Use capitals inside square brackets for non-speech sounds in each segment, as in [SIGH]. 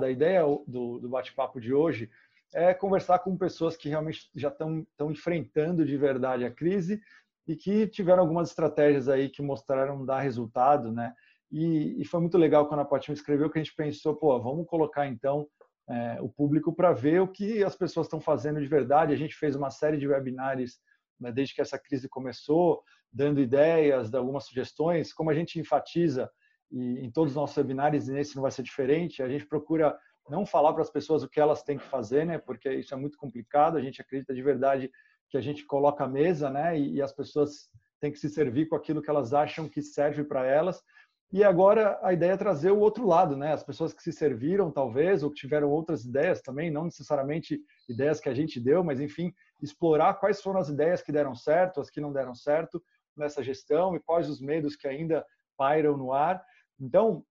A ideia do, do bate-papo de hoje é conversar com pessoas que realmente já estão enfrentando de verdade a crise e que tiveram algumas estratégias aí que mostraram dar resultado, né? E, e foi muito legal quando a me escreveu que a gente pensou, pô, vamos colocar então é, o público para ver o que as pessoas estão fazendo de verdade. A gente fez uma série de webinars né, desde que essa crise começou, dando ideias, algumas sugestões. Como a gente enfatiza e em todos os nossos webinars, e nesse não vai ser diferente, a gente procura não falar para as pessoas o que elas têm que fazer, né? Porque isso é muito complicado. A gente acredita de verdade que a gente coloca a mesa, né? E, e as pessoas têm que se servir com aquilo que elas acham que serve para elas. E agora a ideia é trazer o outro lado, né? As pessoas que se serviram, talvez, ou que tiveram outras ideias também, não necessariamente ideias que a gente deu, mas enfim, explorar quais foram as ideias que deram certo, as que não deram certo nessa gestão e quais os medos que ainda pairam no ar. Então,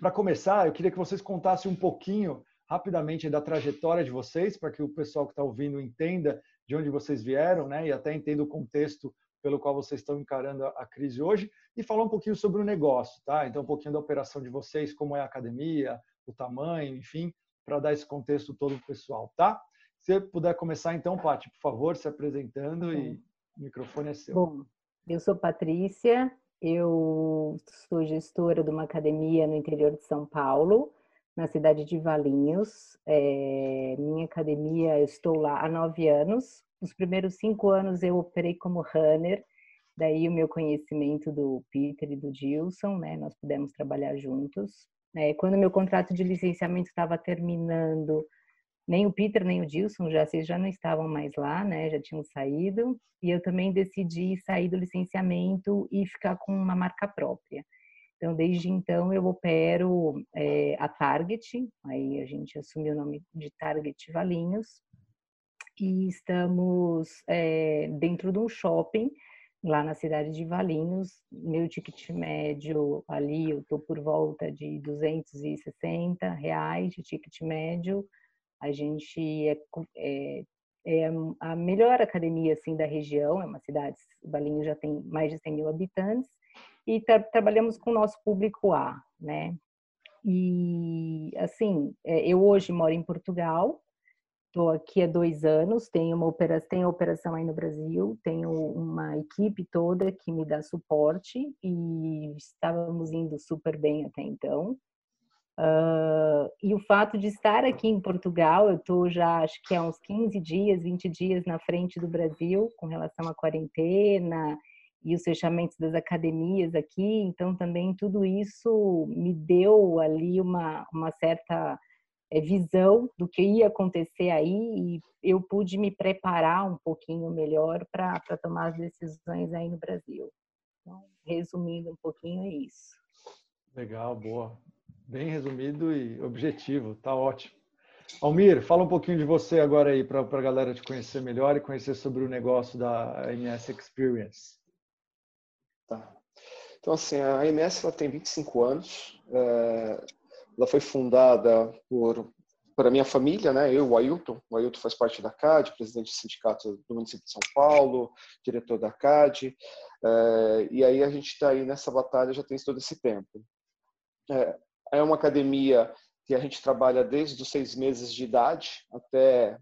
para começar, eu queria que vocês contassem um pouquinho, rapidamente, da trajetória de vocês, para que o pessoal que está ouvindo entenda de onde vocês vieram, né? E até entenda o contexto pelo qual vocês estão encarando a crise hoje e falar um pouquinho sobre o negócio, tá? Então, um pouquinho da operação de vocês, como é a academia, o tamanho, enfim, para dar esse contexto todo para o pessoal, tá? Se puder começar, então, Paty, por favor, se apresentando e o microfone é seu. Bom, eu sou Patrícia, eu sou gestora de uma academia no interior de São Paulo, na cidade de Valinhos. É, minha academia, eu estou lá há nove anos, nos primeiros cinco anos eu operei como runner, daí o meu conhecimento do Peter e do Gilson, né? Nós pudemos trabalhar juntos. É, quando meu contrato de licenciamento estava terminando, nem o Peter nem o Gilson já vocês já não estavam mais lá, né? Já tinham saído e eu também decidi sair do licenciamento e ficar com uma marca própria. Então, desde então, eu opero é, a Target, aí a gente assumiu o nome de Target Valinhos, e estamos é, dentro de um shopping lá na cidade de Valinhos. Meu ticket médio ali eu estou por volta de 260 reais de ticket médio. A gente é, é, é, a melhor academia assim da região, é uma cidade, Valinhos já tem mais de 100 mil habitantes e tra trabalhamos com o nosso público A, né? E assim, é, eu hoje moro em Portugal, Estou aqui há dois anos, tenho uma operação, tenho operação aí no Brasil, tenho uma equipe toda que me dá suporte e estávamos indo super bem até então. Uh, e o fato de estar aqui em Portugal, eu estou já acho que há uns 15 dias, 20 dias na frente do Brasil com relação à quarentena e os fechamentos das academias aqui, então também tudo isso me deu ali uma, uma certa é, visão do que ia acontecer aí e eu pude me preparar um pouquinho melhor para tomar as decisões aí no Brasil. Então, resumindo um pouquinho, é isso. Legal, boa. Bem resumido e objetivo, tá ótimo. Almir, fala um pouquinho de você agora aí para a galera te conhecer melhor e conhecer sobre o negócio da MS Experience. Tá. Então, assim, a MS ela tem 25 anos. É ela foi fundada por para minha família, né? Eu, o Ailton. O Ailton faz parte da CAD, presidente do sindicato do município de São Paulo, diretor da CAD. É, e aí a gente está aí nessa batalha já tem todo esse tempo. É, uma academia que a gente trabalha desde os seis meses de idade até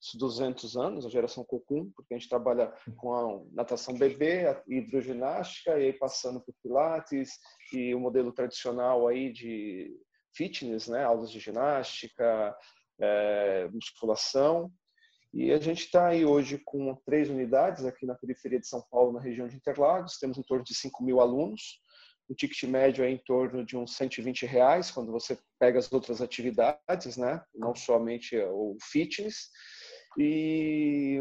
os 200 anos, a geração Cocum, porque a gente trabalha com a natação bebê, a hidroginástica, e aí passando por pilates e o modelo tradicional aí de fitness, né, aulas de ginástica, é, musculação. E a gente está aí hoje com três unidades aqui na periferia de São Paulo, na região de Interlagos. Temos em torno de 5 mil alunos. O ticket médio é em torno de uns 120 reais quando você pega as outras atividades, né? Não somente o fitness. E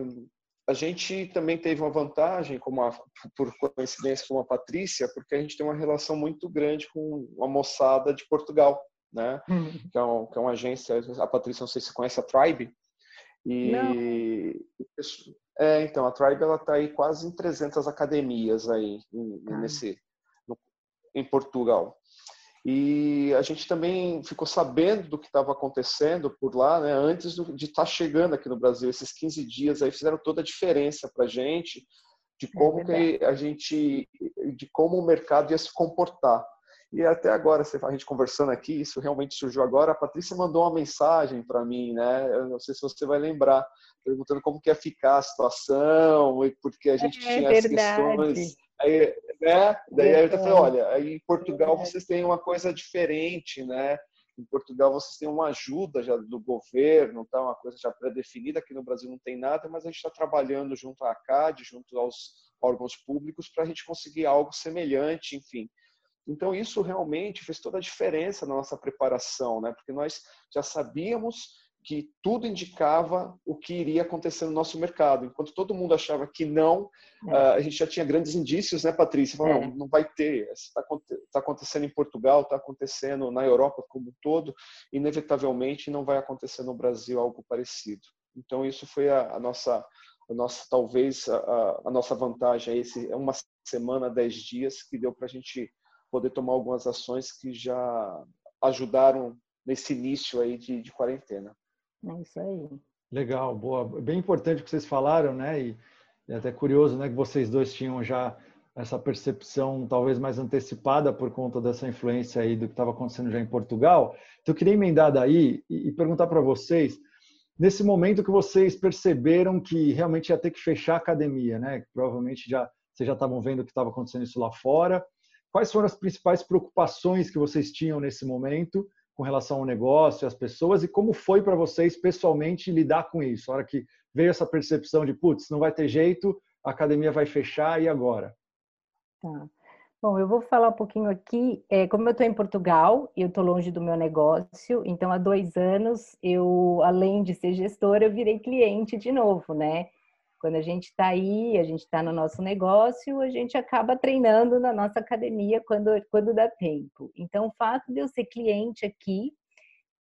a gente também teve uma vantagem, como a, por coincidência com a Patrícia, porque a gente tem uma relação muito grande com a moçada de Portugal né? Hum. Que, é um, que, é uma agência, a Patrícia, não sei se conhece a Tribe. E não. é, então a Tribe ela tá aí quase em 300 academias aí ah. nesse em Portugal. E a gente também ficou sabendo do que estava acontecendo por lá, né, antes de estar tá chegando aqui no Brasil. Esses 15 dias aí fizeram toda a diferença para a gente de é como é que a gente, de como o mercado ia se comportar. E até agora, a gente conversando aqui, isso realmente surgiu agora. A Patrícia mandou uma mensagem para mim, né? Eu não sei se você vai lembrar, perguntando como que ia ficar a situação e porque a gente é, tinha verdade. as questões. Aí, né? Daí eu falei, olha, em Portugal vocês têm uma coisa diferente, né? Em Portugal vocês têm uma ajuda já do governo, tá? uma coisa já pré-definida. Aqui no Brasil não tem nada, mas a gente está trabalhando junto à CAD, junto aos órgãos públicos, para a gente conseguir algo semelhante, enfim. Então, isso realmente fez toda a diferença na nossa preparação, né? porque nós já sabíamos que tudo indicava o que iria acontecer no nosso mercado. Enquanto todo mundo achava que não, é. Ah, a gente já tinha grandes indícios, né, Patrícia? Falou, é. não, não vai ter. Está tá acontecendo em Portugal, está acontecendo na Europa como um todo, inevitavelmente não vai acontecer no Brasil algo parecido. Então, isso foi a, a nossa, a nossa talvez a, a, nossa vantagem. Esse é uma semana, dez dias que deu para a gente poder tomar algumas ações que já ajudaram nesse início aí de, de quarentena. É isso aí. Legal, boa. Bem importante o que vocês falaram, né? E é até curioso, né, que vocês dois tinham já essa percepção talvez mais antecipada por conta dessa influência aí do que estava acontecendo já em Portugal. Então eu queria emendar daí e perguntar para vocês, nesse momento que vocês perceberam que realmente ia ter que fechar a academia, né? Provavelmente já vocês já estavam vendo que estava acontecendo isso lá fora. Quais foram as principais preocupações que vocês tinham nesse momento? Com relação ao negócio, às pessoas, e como foi para vocês pessoalmente lidar com isso? A hora que veio essa percepção de, putz, não vai ter jeito, a academia vai fechar, e agora? Tá. Bom, eu vou falar um pouquinho aqui. É, como eu estou em Portugal eu estou longe do meu negócio, então há dois anos eu, além de ser gestora, eu virei cliente de novo, né? Quando a gente está aí, a gente está no nosso negócio, a gente acaba treinando na nossa academia quando, quando dá tempo. Então, o fato de eu ser cliente aqui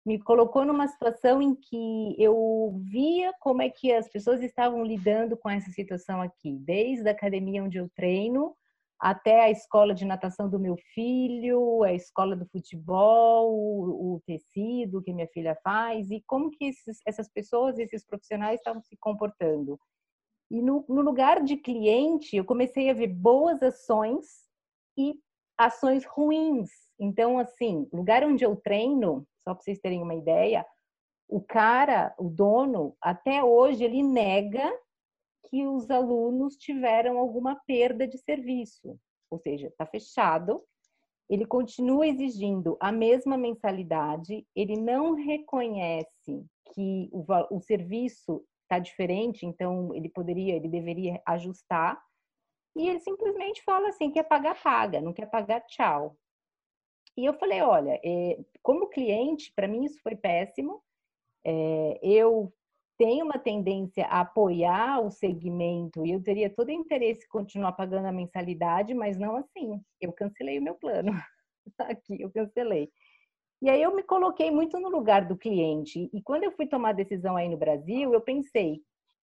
me colocou numa situação em que eu via como é que as pessoas estavam lidando com essa situação aqui, desde a academia onde eu treino até a escola de natação do meu filho, a escola do futebol, o, tecido que minha filha faz e como que esses, essas pessoas, esses profissionais estavam se comportando. E no, no lugar de cliente, eu comecei a ver boas ações e ações ruins. Então, assim, lugar onde eu treino, só para vocês terem uma ideia, o cara, o dono, até hoje ele nega que os alunos tiveram alguma perda de serviço. Ou seja, está fechado. Ele continua exigindo a mesma mensalidade, ele não reconhece que o, o serviço está diferente, então ele poderia, ele deveria ajustar. E ele simplesmente fala assim: quer pagar, paga, não quer pagar, tchau. E eu falei: olha, é, como cliente, para mim isso foi péssimo. É, eu tenho uma tendência a apoiar o segmento e eu teria todo interesse em continuar pagando a mensalidade, mas não assim. Eu cancelei o meu plano. [LAUGHS] Aqui, eu cancelei. E aí eu me coloquei muito no lugar do cliente. E quando eu fui tomar a decisão aí no Brasil, eu pensei, o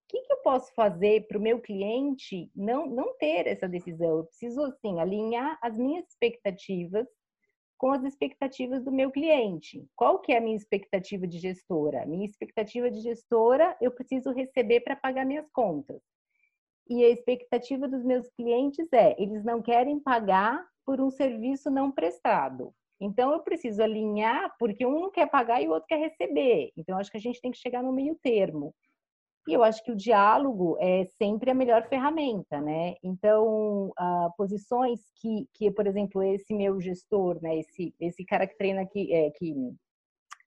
que, que eu posso fazer para o meu cliente não, não ter essa decisão? Eu preciso, assim, alinhar as minhas expectativas com as expectativas do meu cliente. Qual que é a minha expectativa de gestora? Minha expectativa de gestora, eu preciso receber para pagar minhas contas. E a expectativa dos meus clientes é, eles não querem pagar por um serviço não prestado. Então, eu preciso alinhar, porque um não quer pagar e o outro quer receber. Então, acho que a gente tem que chegar no meio termo. E eu acho que o diálogo é sempre a melhor ferramenta, né? Então, uh, posições que, que, por exemplo, esse meu gestor, né? Esse, esse cara que treina aqui, é, que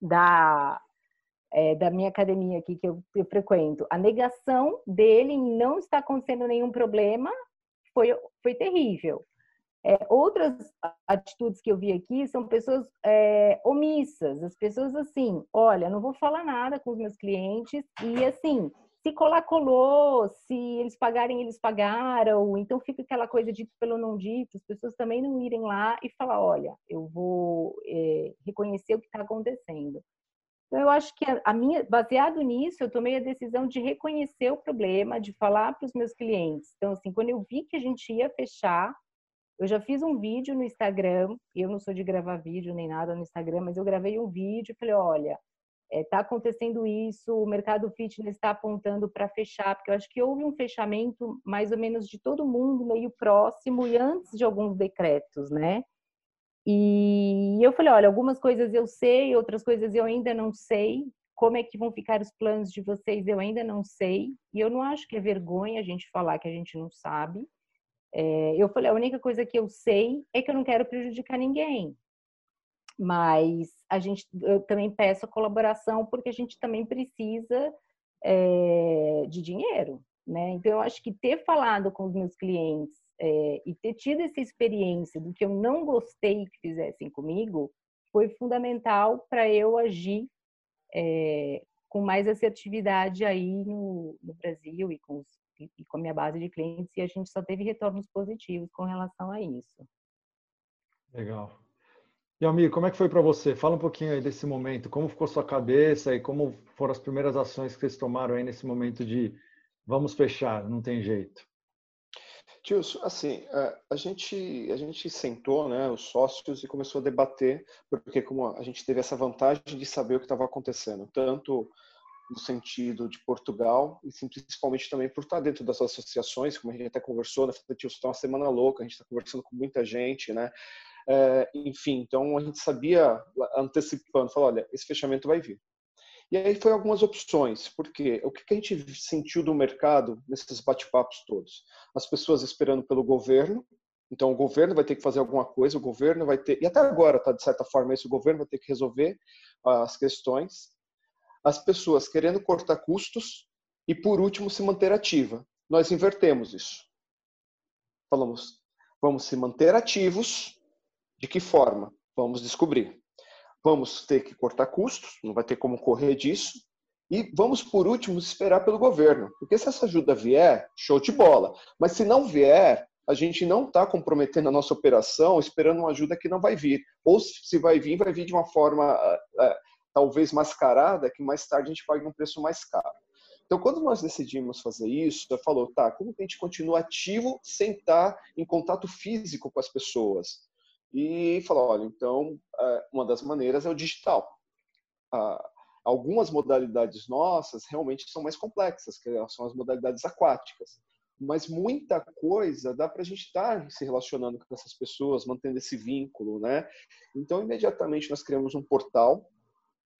da, é, da minha academia aqui que eu, eu frequento, a negação dele não está acontecendo nenhum problema foi, foi terrível. É, outras atitudes que eu vi aqui são pessoas é, omissas, as pessoas assim, olha, não vou falar nada com os meus clientes e assim, se colar, colou, se eles pagarem, eles pagaram, então fica aquela coisa dito pelo não dito, as pessoas também não irem lá e falar, olha, eu vou é, reconhecer o que está acontecendo. Então, eu acho que a, minha, baseado nisso, eu tomei a decisão de reconhecer o problema, de falar para os meus clientes. Então, assim, quando eu vi que a gente ia fechar, eu já fiz um vídeo no Instagram, eu não sou de gravar vídeo nem nada no Instagram, mas eu gravei um vídeo e falei, olha, está eh, acontecendo isso, o mercado fitness está apontando para fechar, porque eu acho que houve um fechamento mais ou menos de todo mundo meio próximo e antes de alguns decretos, né? E eu falei, olha, algumas coisas eu sei, outras coisas eu ainda não sei. Como é que vão ficar os planos de vocês? Eu ainda não sei. E eu não acho que é vergonha a gente falar que a gente não sabe. É, eu falei, a única coisa que eu sei é que eu não quero prejudicar ninguém. Mas a gente, eu também peço a colaboração porque a gente também precisa é, de dinheiro, né? Então eu acho que ter falado com os meus clientes é, e ter tido essa experiência do que eu não gostei que fizessem comigo foi fundamental para eu agir é, com mais assertividade aí no, no Brasil e com, os, e com a minha base de clientes e a gente só teve retornos positivos com relação a isso. Legal. E amigo, como é que foi para você? Fala um pouquinho aí desse momento, como ficou sua cabeça e como foram as primeiras ações que vocês tomaram aí nesse momento de vamos fechar, não tem jeito. Tilson, assim, a gente, a gente sentou, né, os sócios, e começou a debater, porque como a gente teve essa vantagem de saber o que estava acontecendo, tanto no sentido de Portugal, e principalmente também por estar dentro das associações, como a gente até conversou, né, Tilson, está uma semana louca, a gente está conversando com muita gente, né, é, enfim, então a gente sabia, antecipando, falou, olha, esse fechamento vai vir. E aí foi algumas opções, porque o que a gente sentiu do mercado nesses bate-papos todos? As pessoas esperando pelo governo, então o governo vai ter que fazer alguma coisa, o governo vai ter, e até agora está de certa forma isso, o governo vai ter que resolver as questões. As pessoas querendo cortar custos e por último se manter ativa. Nós invertemos isso. Falamos, vamos se manter ativos. De que forma? Vamos descobrir vamos ter que cortar custos, não vai ter como correr disso. E vamos, por último, esperar pelo governo. Porque se essa ajuda vier, show de bola. Mas se não vier, a gente não está comprometendo a nossa operação esperando uma ajuda que não vai vir. Ou se vai vir, vai vir de uma forma é, talvez mascarada, que mais tarde a gente pague um preço mais caro. Então, quando nós decidimos fazer isso, eu falou, tá, como que a gente continua ativo sem estar em contato físico com as pessoas? e falou: olha, então é, uma das maneiras é o digital. Algumas modalidades nossas realmente são mais complexas, que são as modalidades aquáticas. Mas muita coisa dá para a gente estar se relacionando com essas pessoas, mantendo esse vínculo, né? Então, imediatamente nós criamos um portal.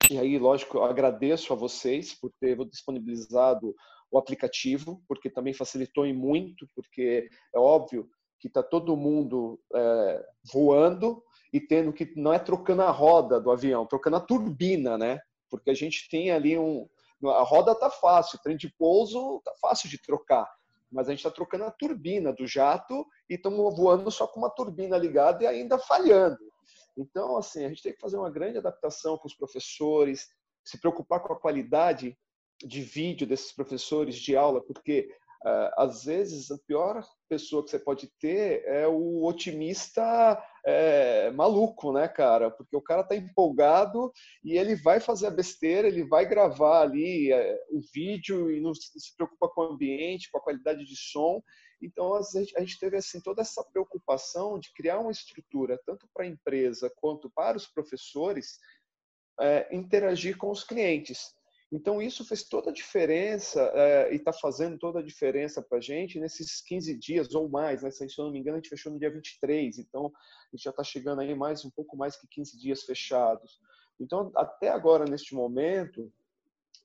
E aí, lógico, agradeço a vocês por ter disponibilizado o aplicativo, porque também facilitou em muito, porque é óbvio que está todo mundo é, voando e tendo que não é trocando a roda do avião, trocando a turbina, né? Porque a gente tem ali um a roda tá fácil, o trem de pouso tá fácil de trocar, mas a gente está trocando a turbina do jato e estamos voando só com uma turbina ligada e ainda falhando. Então, assim, a gente tem que fazer uma grande adaptação com os professores, se preocupar com a qualidade de vídeo desses professores de aula, porque uh, às vezes a pior pessoa que você pode ter é o otimista é, maluco, né, cara? Porque o cara tá empolgado e ele vai fazer a besteira, ele vai gravar ali é, o vídeo e não se preocupa com o ambiente, com a qualidade de som. Então, a gente, teve assim toda essa preocupação de criar uma estrutura tanto para a empresa quanto para os professores é, interagir com os clientes. Então, isso fez toda a diferença é, e está fazendo toda a diferença para a gente nesses 15 dias ou mais. Né? Se eu não me engano, a gente fechou no dia 23, então a gente já está chegando aí mais um pouco mais que 15 dias fechados. Então, até agora, neste momento,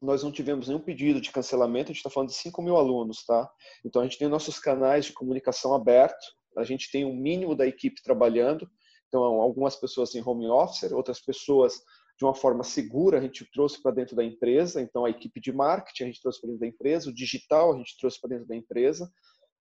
nós não tivemos nenhum pedido de cancelamento, a gente está falando de 5 mil alunos, tá? Então, a gente tem nossos canais de comunicação abertos, a gente tem o um mínimo da equipe trabalhando, então, algumas pessoas em home office, outras pessoas de uma forma segura, a gente trouxe para dentro da empresa, então a equipe de marketing a gente trouxe para dentro da empresa, o digital a gente trouxe para dentro da empresa,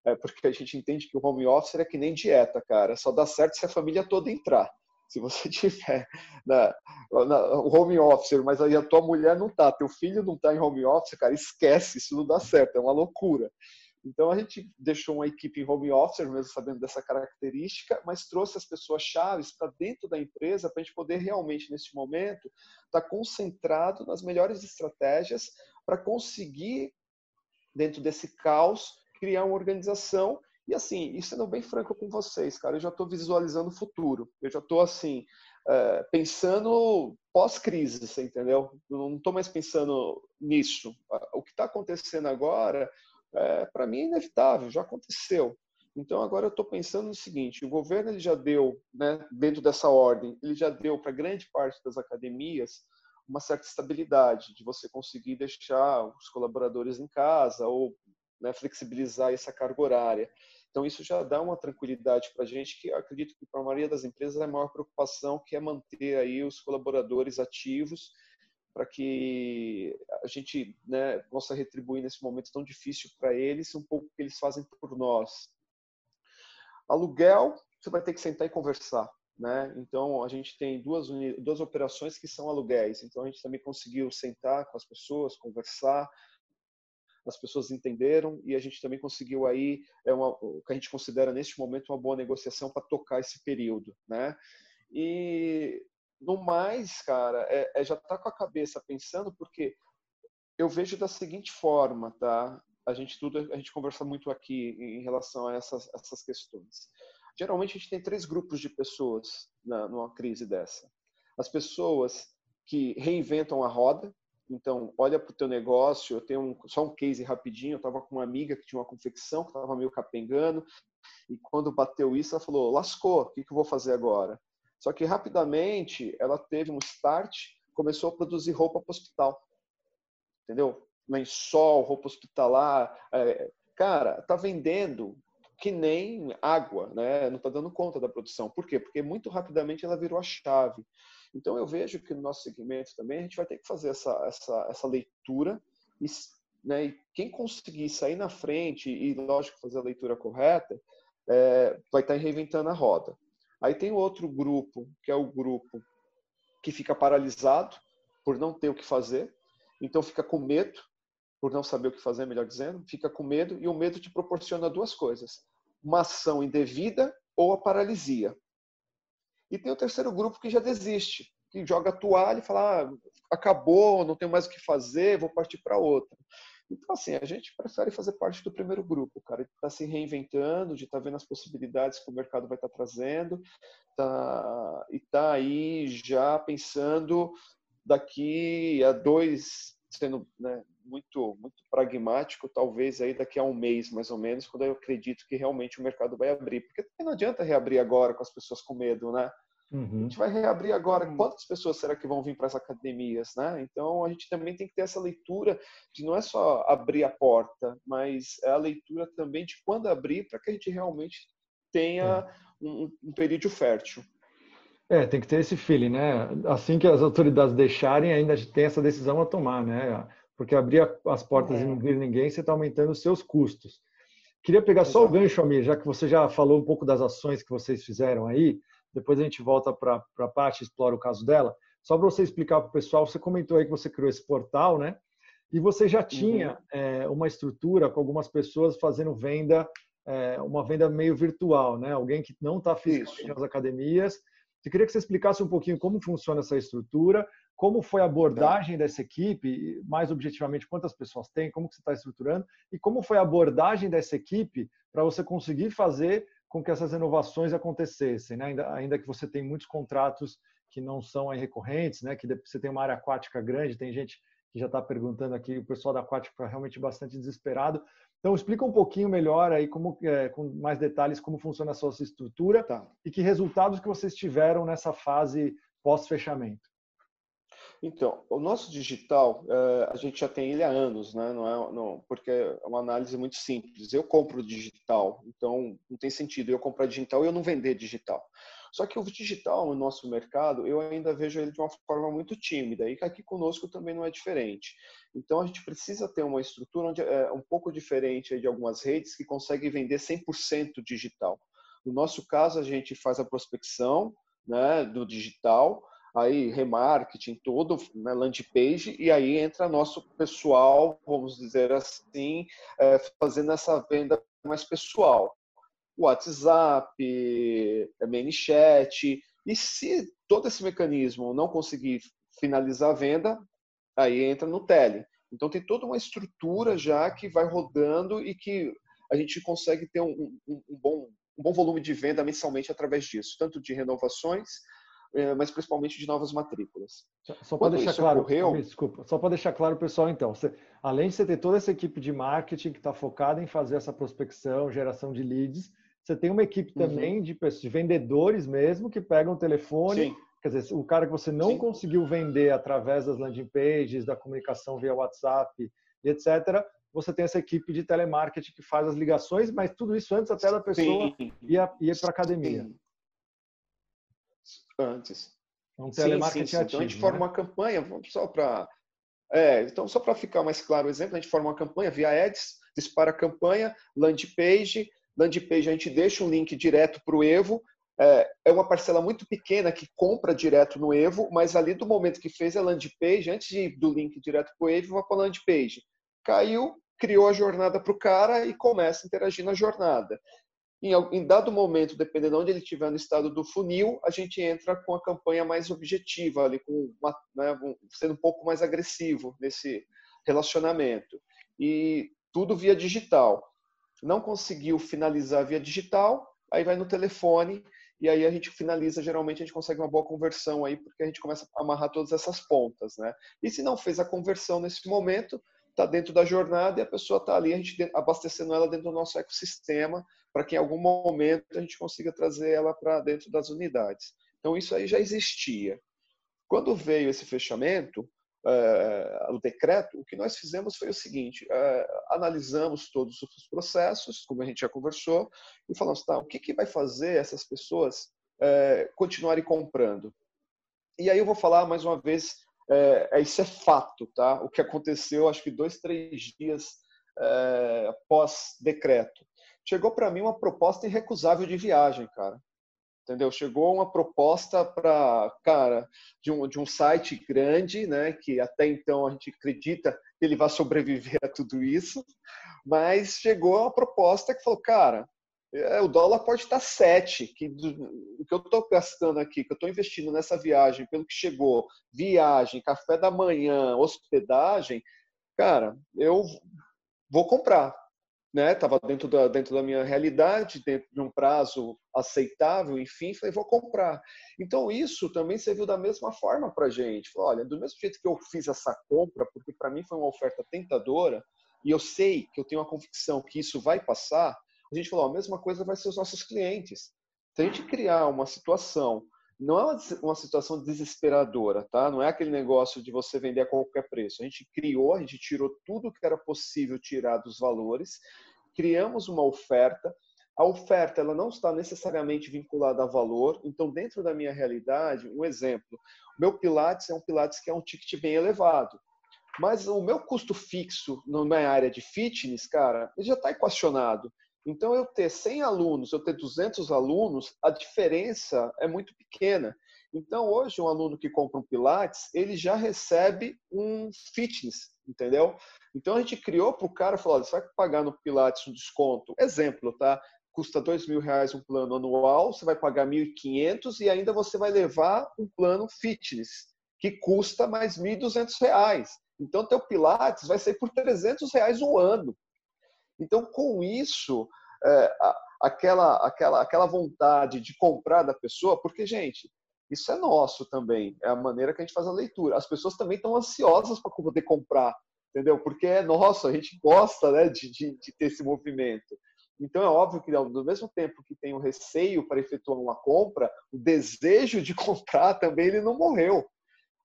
é, porque a gente entende que o home office é que nem dieta, cara, só dá certo se a família toda entrar. Se você [LAUGHS] tiver na, na home office, mas aí a tua mulher não tá, teu filho não tá em home office, cara, esquece, isso não dá certo, é uma loucura. Então a gente deixou uma equipe em home office, mesmo sabendo dessa característica, mas trouxe as pessoas chaves para dentro da empresa para a gente poder realmente nesse momento estar tá concentrado nas melhores estratégias para conseguir dentro desse caos criar uma organização e assim, sendo bem franco com vocês, cara, eu já estou visualizando o futuro. Eu já estou assim é, pensando pós-crise, você entendeu? Eu não estou mais pensando nisso. O que está acontecendo agora é, para mim é inevitável, já aconteceu. Então agora eu estou pensando no seguinte: o governo ele já deu, né, dentro dessa ordem, ele já deu para grande parte das academias uma certa estabilidade de você conseguir deixar os colaboradores em casa ou né, flexibilizar essa carga horária. Então isso já dá uma tranquilidade para a gente que acredito que para a maioria das empresas é a maior preocupação que é manter aí os colaboradores ativos para que a gente né, possa retribuir nesse momento tão difícil para eles um pouco que eles fazem por nós. Aluguel, você vai ter que sentar e conversar. Né? Então, a gente tem duas, duas operações que são aluguéis. Então, a gente também conseguiu sentar com as pessoas, conversar, as pessoas entenderam e a gente também conseguiu aí é uma, o que a gente considera neste momento uma boa negociação para tocar esse período, né? E no mais, cara, é, é já tá com a cabeça pensando porque eu vejo da seguinte forma, tá? A gente tudo a gente conversa muito aqui em relação a essas, essas questões. Geralmente a gente tem três grupos de pessoas na, numa crise dessa. As pessoas que reinventam a roda, então, olha para o teu negócio. Eu tenho um, só um case rapidinho. Eu estava com uma amiga que tinha uma confecção que estava meio capengando. E quando bateu isso, ela falou: lascou, o que, que eu vou fazer agora? Só que rapidamente ela teve um start, começou a produzir roupa para hospital. Entendeu? Lençol, roupa hospitalar. É, cara, tá vendendo que nem água, né? Não está dando conta da produção. Por quê? Porque muito rapidamente ela virou a chave. Então, eu vejo que no nosso segmento também a gente vai ter que fazer essa, essa, essa leitura e, né, e quem conseguir sair na frente e, lógico, fazer a leitura correta, é, vai estar reinventando a roda. Aí tem outro grupo, que é o grupo que fica paralisado por não ter o que fazer, então fica com medo, por não saber o que fazer, melhor dizendo, fica com medo, e o medo te proporciona duas coisas: uma ação indevida ou a paralisia. E tem o terceiro grupo que já desiste, que joga a toalha e fala: ah, acabou, não tenho mais o que fazer, vou partir para outra. Então, assim, a gente prefere fazer parte do primeiro grupo, cara, de estar tá se reinventando, de estar tá vendo as possibilidades que o mercado vai estar tá trazendo, tá, e tá aí já pensando daqui a dois, sendo né, muito, muito pragmático, talvez aí daqui a um mês, mais ou menos, quando eu acredito que realmente o mercado vai abrir. Porque não adianta reabrir agora com as pessoas com medo, né? Uhum. A gente vai reabrir agora. Uhum. Quantas pessoas será que vão vir para as academias, né? Então a gente também tem que ter essa leitura de não é só abrir a porta, mas é a leitura também de quando abrir para que a gente realmente tenha é. um, um período fértil. É, tem que ter esse feeling, né? Assim que as autoridades deixarem, ainda tem essa decisão a tomar, né? Porque abrir as portas é. e não vir ninguém, você está aumentando os seus custos. Queria pegar Exato. só o gancho, Amir, já que você já falou um pouco das ações que vocês fizeram aí depois a gente volta para a parte, explora o caso dela. Só para você explicar para o pessoal, você comentou aí que você criou esse portal, né? E você já tinha uhum. é, uma estrutura com algumas pessoas fazendo venda, é, uma venda meio virtual, né? Alguém que não está fisicamente nas academias. Eu queria que você explicasse um pouquinho como funciona essa estrutura, como foi a abordagem tá. dessa equipe, mais objetivamente, quantas pessoas tem, como que você está estruturando, e como foi a abordagem dessa equipe para você conseguir fazer com que essas inovações acontecessem, né? ainda, ainda que você tem muitos contratos que não são recorrentes, né? que você tem uma área aquática grande, tem gente que já está perguntando aqui, o pessoal da aquática está realmente bastante desesperado. Então, explica um pouquinho melhor aí, como, é, com mais detalhes, como funciona a sua estrutura tá. e que resultados que vocês tiveram nessa fase pós-fechamento. Então, o nosso digital, eh, a gente já tem ele há anos, né? Não é, não, porque é uma análise muito simples. Eu compro digital, então não tem sentido eu comprar digital e eu não vender digital. Só que o digital no nosso mercado, eu ainda vejo ele de uma forma muito tímida e aqui conosco também não é diferente. Então a gente precisa ter uma estrutura onde é um pouco diferente de algumas redes que conseguem vender 100% digital. No nosso caso, a gente faz a prospecção né, do digital, aí remarketing, todo, né, landing page, e aí entra nosso pessoal, vamos dizer assim, é, fazendo essa venda mais pessoal. WhatsApp, é, ManyChat, e se todo esse mecanismo não conseguir finalizar a venda, aí entra no tele. Então tem toda uma estrutura já que vai rodando e que a gente consegue ter um, um, um bom, um bom volume de venda mensalmente através disso, tanto de renovações mas principalmente de novas matrículas. Só para deixar claro, ocorreu... desculpa, só para deixar claro, pessoal, então, você, além de você ter toda essa equipe de marketing que está focada em fazer essa prospecção, geração de leads, você tem uma equipe uhum. também uhum. de, de vendedores mesmo que pegam o telefone. Sim. Quer dizer, o cara que você não Sim. conseguiu vender através das landing pages, da comunicação via WhatsApp e etc., você tem essa equipe de telemarketing que faz as ligações, mas tudo isso antes até da pessoa Sim. ir, ir para a academia. Antes. Um telemarketing sim, sim, sim. Ativo, então a gente né? forma uma campanha, só para é, então, só para ficar mais claro o exemplo, a gente forma uma campanha via Ads, dispara a campanha, landing page, landing page a gente deixa um link direto para o Evo, é, é uma parcela muito pequena que compra direto no Evo, mas ali do momento que fez a landing page, antes de do link direto para o Evo, vai para a landing page. Caiu, criou a jornada para o cara e começa a interagir na jornada. Em, em, dado momento, dependendo de onde ele estiver no estado do funil, a gente entra com a campanha mais objetiva, ali, com uma, né, sendo um pouco mais agressivo nesse relacionamento. E tudo via digital. Não conseguiu finalizar via digital, aí vai no telefone e aí a gente finaliza, geralmente a gente consegue uma boa conversão aí, porque a gente começa a amarrar todas essas pontas, né? E se não fez a conversão nesse momento, está dentro da jornada e a pessoa está ali, a gente abastecendo ela dentro do nosso ecossistema, para que em algum momento a gente consiga trazer ela para dentro das unidades. Então, isso aí já existia. Quando veio esse fechamento, é, o decreto, o que nós fizemos foi o seguinte: é, analisamos todos os processos, como a gente já conversou, e falamos, tá, o que, que vai fazer essas pessoas é, continuarem comprando? E aí eu vou falar mais uma vez é, é, isso é fato, tá? O que aconteceu, acho que dois, três dias é, pós-decreto. Chegou para mim uma proposta irrecusável de viagem, cara. Entendeu? Chegou uma proposta para, cara, de um, de um site grande, né? Que até então a gente acredita que ele vai sobreviver a tudo isso, mas chegou uma proposta que falou, cara, o dólar pode estar 7, que o que eu estou gastando aqui, que eu estou investindo nessa viagem, pelo que chegou, viagem, café da manhã, hospedagem, cara, eu vou comprar. Né? Dentro da, dentro da minha realidade, dentro de um prazo aceitável, enfim, falei, vou comprar. Então, isso também serviu da mesma forma para gente. Falei, olha, do mesmo jeito que eu fiz essa compra, porque para mim foi uma oferta tentadora, e eu sei que eu tenho a convicção que isso vai passar, a gente falou, a mesma coisa vai ser os nossos clientes. Se a gente criar uma situação, não é uma situação desesperadora, tá? Não é aquele negócio de você vender a qualquer preço. A gente criou, a gente tirou tudo que era possível tirar dos valores, criamos uma oferta. A oferta ela não está necessariamente vinculada a valor. Então, dentro da minha realidade, um exemplo, o meu Pilates é um Pilates que é um ticket bem elevado. Mas o meu custo fixo na área de fitness, cara, ele já está equacionado. Então, eu ter 100 alunos, eu ter 200 alunos, a diferença é muito pequena. Então, hoje, um aluno que compra um Pilates, ele já recebe um fitness, entendeu? Então, a gente criou para o cara, falou, você vai pagar no Pilates um desconto. Exemplo, tá? Custa dois mil reais um plano anual, você vai pagar 1.500 e ainda você vai levar um plano fitness, que custa mais 1.200 reais. Então, teu Pilates vai ser por 300 reais o ano. Então, com isso, é, aquela, aquela, aquela vontade de comprar da pessoa, porque, gente, isso é nosso também, é a maneira que a gente faz a leitura. As pessoas também estão ansiosas para poder comprar, entendeu? Porque é nosso, a gente gosta né, de, de, de ter esse movimento. Então é óbvio que ao mesmo tempo que tem o receio para efetuar uma compra, o desejo de [LAUGHS] comprar também ele não morreu.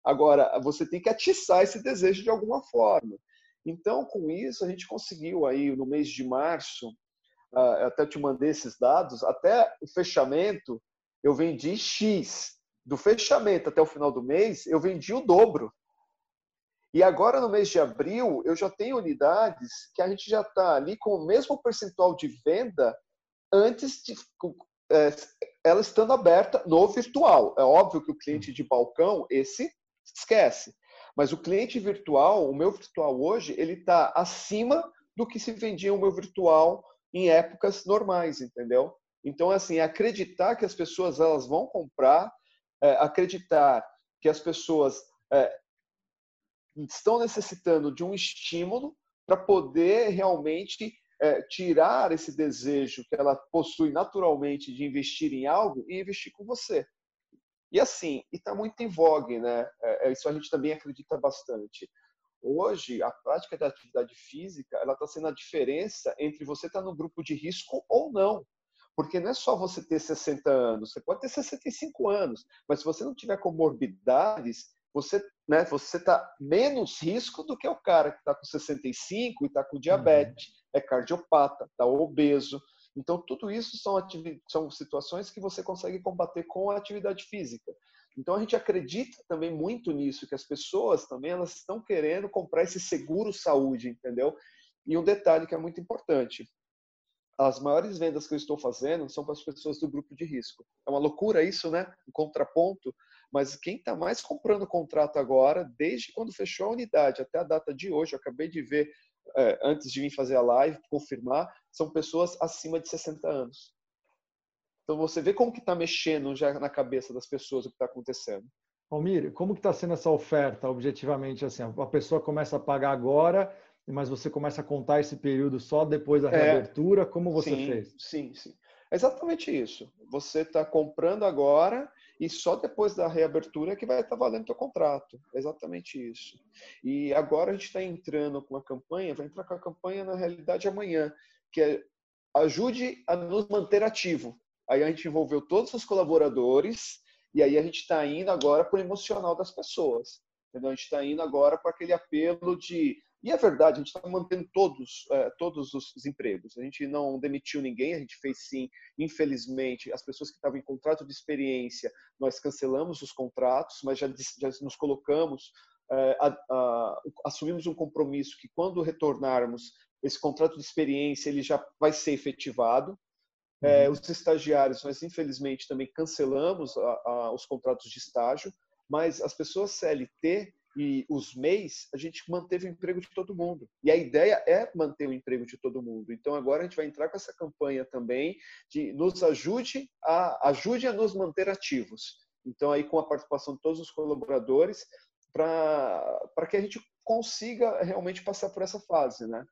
Agora você tem que atiçar esse desejo de alguma forma. Então, com isso, a gente conseguiu aí no mês de março, uh, até te mandei esses dados, até o fechamento eu vendi X. Do fechamento até o final do mês, eu vendi o dobro. E agora, no mês de abril, eu já tenho unidades que a gente já está ali com o mesmo percentual de venda antes de é, ela estando aberta no virtual. É óbvio que o cliente de balcão, esse esquece. Mas o cliente virtual, o meu virtual hoje, ele está acima do que se vendia o meu virtual em épocas normais, entendeu? Então, assim, acreditar que as pessoas elas vão comprar, é, acreditar que as pessoas é, estão necessitando de um estímulo para poder realmente é, tirar esse desejo que ela possui naturalmente de investir em algo e investir com você. E assim, e está muito em vogue, né? É, é, isso a gente também acredita bastante. Hoje, a prática da atividade física, ela está sendo a diferença entre você estar tá no grupo de risco ou não. Porque não é só você ter 60 anos, você pode ter 65 anos, mas se você não tiver comorbidades, você né, você está menos risco do que o cara que está com 65 e está com diabetes, uhum. é cardiopata, está obeso. Então, tudo isso são, são situações que você consegue combater com a atividade física. Então, a gente acredita também muito nisso, que as pessoas também elas estão querendo comprar esse seguro saúde, entendeu? E um detalhe que é muito importante, as maiores vendas que eu estou fazendo são para as pessoas do grupo de risco. É uma loucura isso, né? Um contraponto, mas quem está mais comprando contrato agora, desde quando fechou a unidade até a data de hoje, eu acabei de ver é, antes de vir fazer a live, confirmar, são pessoas acima de 60 anos. Então você vê como que está mexendo já na cabeça das pessoas o que está acontecendo. Almir, como que está sendo essa oferta, objetivamente? Assim, a pessoa começa a pagar agora, mas você começa a contar esse período só depois da é. reabertura. É, como você sim, fez? Sim, sim. É exatamente isso. Você está comprando agora e só depois da reabertura que vai estar valendo o contrato. É exatamente isso. E agora a gente está entrando com a campanha, vai entrar com a campanha na realidade amanhã, que é ajude a nos manter ativo. Aí a gente envolveu todos os colaboradores e aí a gente está indo agora para o emocional das pessoas. Entendeu? A gente está indo agora para aquele apelo de e é verdade, a gente está mantendo todos, é, todos os empregos. A gente não demitiu ninguém, a gente fez sim, infelizmente, as pessoas que estavam em contrato de experiência, nós cancelamos os contratos, mas já, já nos colocamos, é, a, a, assumimos um compromisso que quando retornarmos, esse contrato de experiência ele já vai ser efetivado. É, uhum. os estagiários, nós infelizmente também cancelamos a, os contratos de estágio, mas as pessoas CLT e os MEIs, a gente manteve o emprego de todo mundo. E a ideia é manter o emprego de todo mundo. Então agora a gente vai entrar com essa campanha também de nos ajude a ajude a nos manter ativos. Então aí com a participação de todos os colaboradores para que a gente consiga realmente passar por essa fase, né?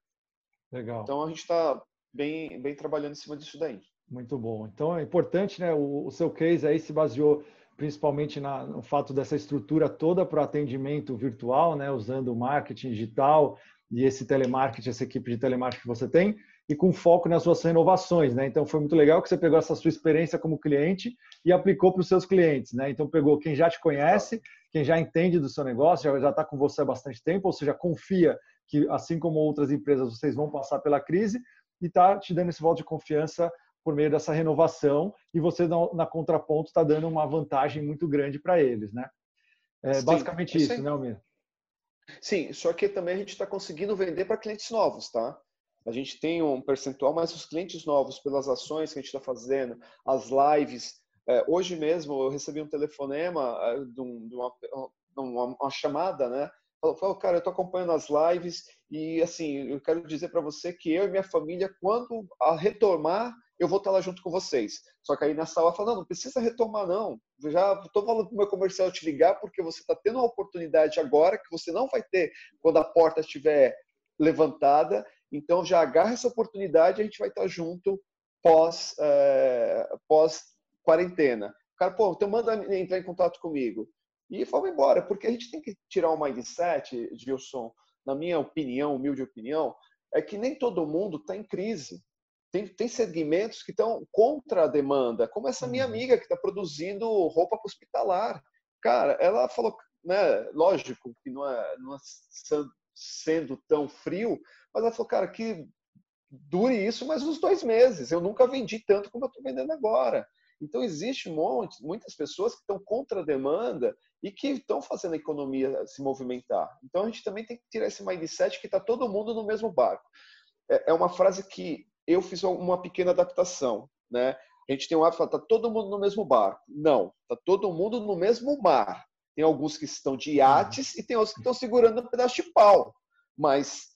Legal. Então a gente está bem bem trabalhando em cima disso daí. Muito bom. Então é importante, né? O, o seu case aí se baseou principalmente na, no fato dessa estrutura toda para atendimento virtual, né, usando o marketing digital e esse telemarketing, essa equipe de telemarketing que você tem, e com foco nas suas renovações. Né? Então, foi muito legal que você pegou essa sua experiência como cliente e aplicou para os seus clientes. Né? Então, pegou quem já te conhece, quem já entende do seu negócio, já está com você há bastante tempo, ou seja, confia que, assim como outras empresas, vocês vão passar pela crise e está te dando esse voto de confiança por meio dessa renovação e você na, contraponto está dando uma vantagem muito grande para eles, né? É sim, basicamente isso, né, Almir? Sim, só que também a gente está conseguindo vender para clientes novos, tá? A gente tem um percentual, mas os clientes novos, pelas ações que a gente está fazendo, as lives. É, hoje mesmo eu recebi um telefonema é, de, uma, uma, uma chamada, né? falou, cara, eu estou acompanhando as lives e assim, eu quero dizer para você que eu e minha família, quando a retomar, eu vou estar lá junto com vocês. Só que aí nessa hora fala, não, não precisa retomar não. Já estou falando para o meu comercial te ligar porque você está tendo uma oportunidade agora que você não vai ter quando a porta estiver levantada. Então já agarra essa oportunidade e a gente vai estar junto pós, é, pós quarentena. O cara, pô, então manda entrar em contato comigo. E vamos embora, porque a gente tem que tirar o mindset, Gilson, na minha opinião, humilde opinião, é que nem todo mundo está em crise tem, tem segmentos que estão contra a demanda, como essa minha uhum. amiga que está produzindo roupa hospitalar. Cara, ela falou, né, lógico que não é, não é sendo tão frio, mas ela falou, cara, que dure isso mais uns dois meses. Eu nunca vendi tanto como eu estou vendendo agora. Então, existe um monte, muitas pessoas que estão contra a demanda e que estão fazendo a economia se movimentar. Então, a gente também tem que tirar esse mindset que está todo mundo no mesmo barco. É, é uma frase que eu fiz uma pequena adaptação, né? A gente tem um hábito, tá todo mundo no mesmo barco. Não, tá todo mundo no mesmo mar. Tem alguns que estão de iates e tem outros que estão segurando um pedaço de pau. Mas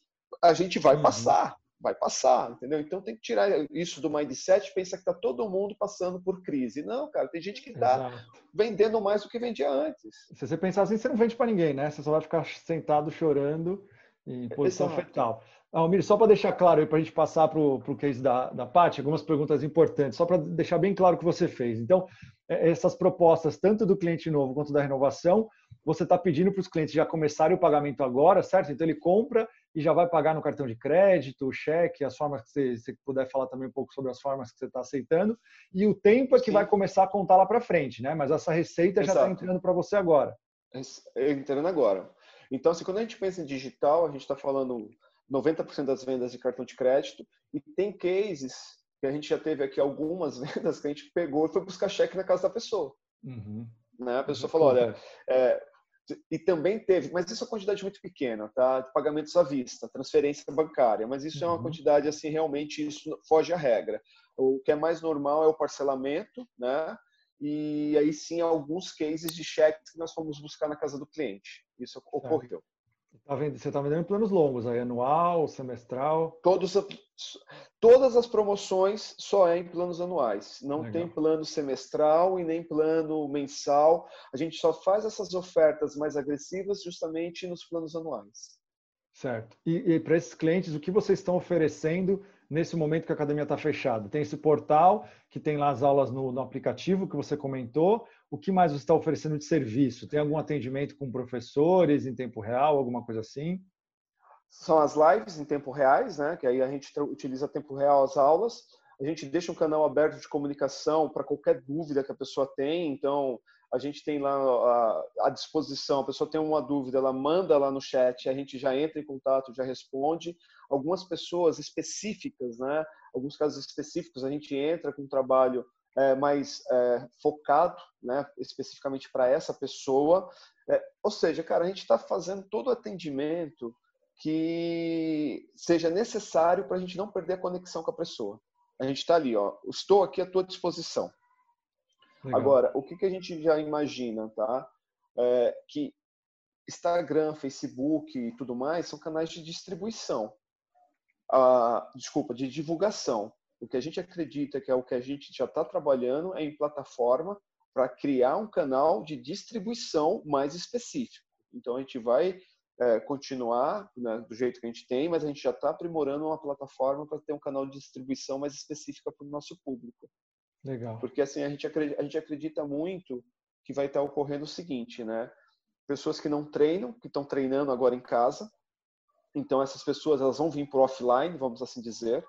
a gente vai uhum. passar, vai passar, entendeu? Então tem que tirar isso do mindset, pensa que tá todo mundo passando por crise. Não, cara, tem gente que está vendendo mais do que vendia antes. Se você pensar assim, você não vende para ninguém, né? Você só vai ficar sentado chorando em posição Exato. fetal. Almir, só para deixar claro para a gente passar para o case da, da Paty, algumas perguntas importantes, só para deixar bem claro o que você fez. Então, é, essas propostas, tanto do cliente novo quanto da renovação, você está pedindo para os clientes já começarem o pagamento agora, certo? Então, ele compra e já vai pagar no cartão de crédito, cheque, as formas que você, você puder falar também um pouco sobre as formas que você está aceitando, e o tempo é que Sim. vai começar a contar lá para frente, né? Mas essa receita Exato. já está entrando para você agora. Entrando agora. Então, assim, quando a gente pensa em digital, a gente está falando 90% das vendas de cartão de crédito, e tem cases que a gente já teve aqui algumas [LAUGHS] vendas que a gente pegou e foi buscar cheque na casa da pessoa. Uhum. Né? A pessoa falou, olha, é, e também teve, mas isso é uma quantidade muito pequena, tá? De pagamentos à vista, transferência bancária, mas isso uhum. é uma uhum. quantidade assim, realmente isso foge à regra. O que é mais normal é o parcelamento, né? E aí sim alguns cases de cheques que nós fomos buscar na casa do cliente. Isso ocorreu. Tá vendo, você está vendendo planos longos, aí anual, semestral? Todos, todas as promoções só é em planos anuais. Não Legal. tem plano semestral e nem plano mensal. A gente só faz essas ofertas mais agressivas justamente nos planos anuais. Certo. E, e para esses clientes, o que vocês estão oferecendo nesse momento que a academia está fechada? Tem esse portal que tem lá as aulas no, no aplicativo que você comentou o que mais você está oferecendo de serviço? Tem algum atendimento com professores em tempo real, alguma coisa assim? São as lives em tempo reais, né? Que aí a gente utiliza tempo real as aulas. A gente deixa um canal aberto de comunicação para qualquer dúvida que a pessoa tem. Então, a gente tem lá à disposição. A pessoa tem uma dúvida, ela manda lá no chat, a gente já entra em contato, já responde. Algumas pessoas específicas, né? Alguns casos específicos, a gente entra com um trabalho é, mais é, focado, né, especificamente para essa pessoa. É, ou seja, cara, a gente está fazendo todo o atendimento que seja necessário para a gente não perder a conexão com a pessoa. A gente está ali, ó, estou aqui à tua disposição. Legal. Agora, o que, que a gente já imagina, tá? É, que Instagram, Facebook e tudo mais são canais de distribuição. Ah, desculpa, de divulgação. O que a gente acredita que é o que a gente já está trabalhando é em plataforma para criar um canal de distribuição mais específico. Então a gente vai é, continuar né, do jeito que a gente tem, mas a gente já está aprimorando uma plataforma para ter um canal de distribuição mais específica para o nosso público. Legal. Porque assim a gente acredita, a gente acredita muito que vai estar tá ocorrendo o seguinte, né? Pessoas que não treinam, que estão treinando agora em casa, então essas pessoas elas vão vir para offline, vamos assim dizer,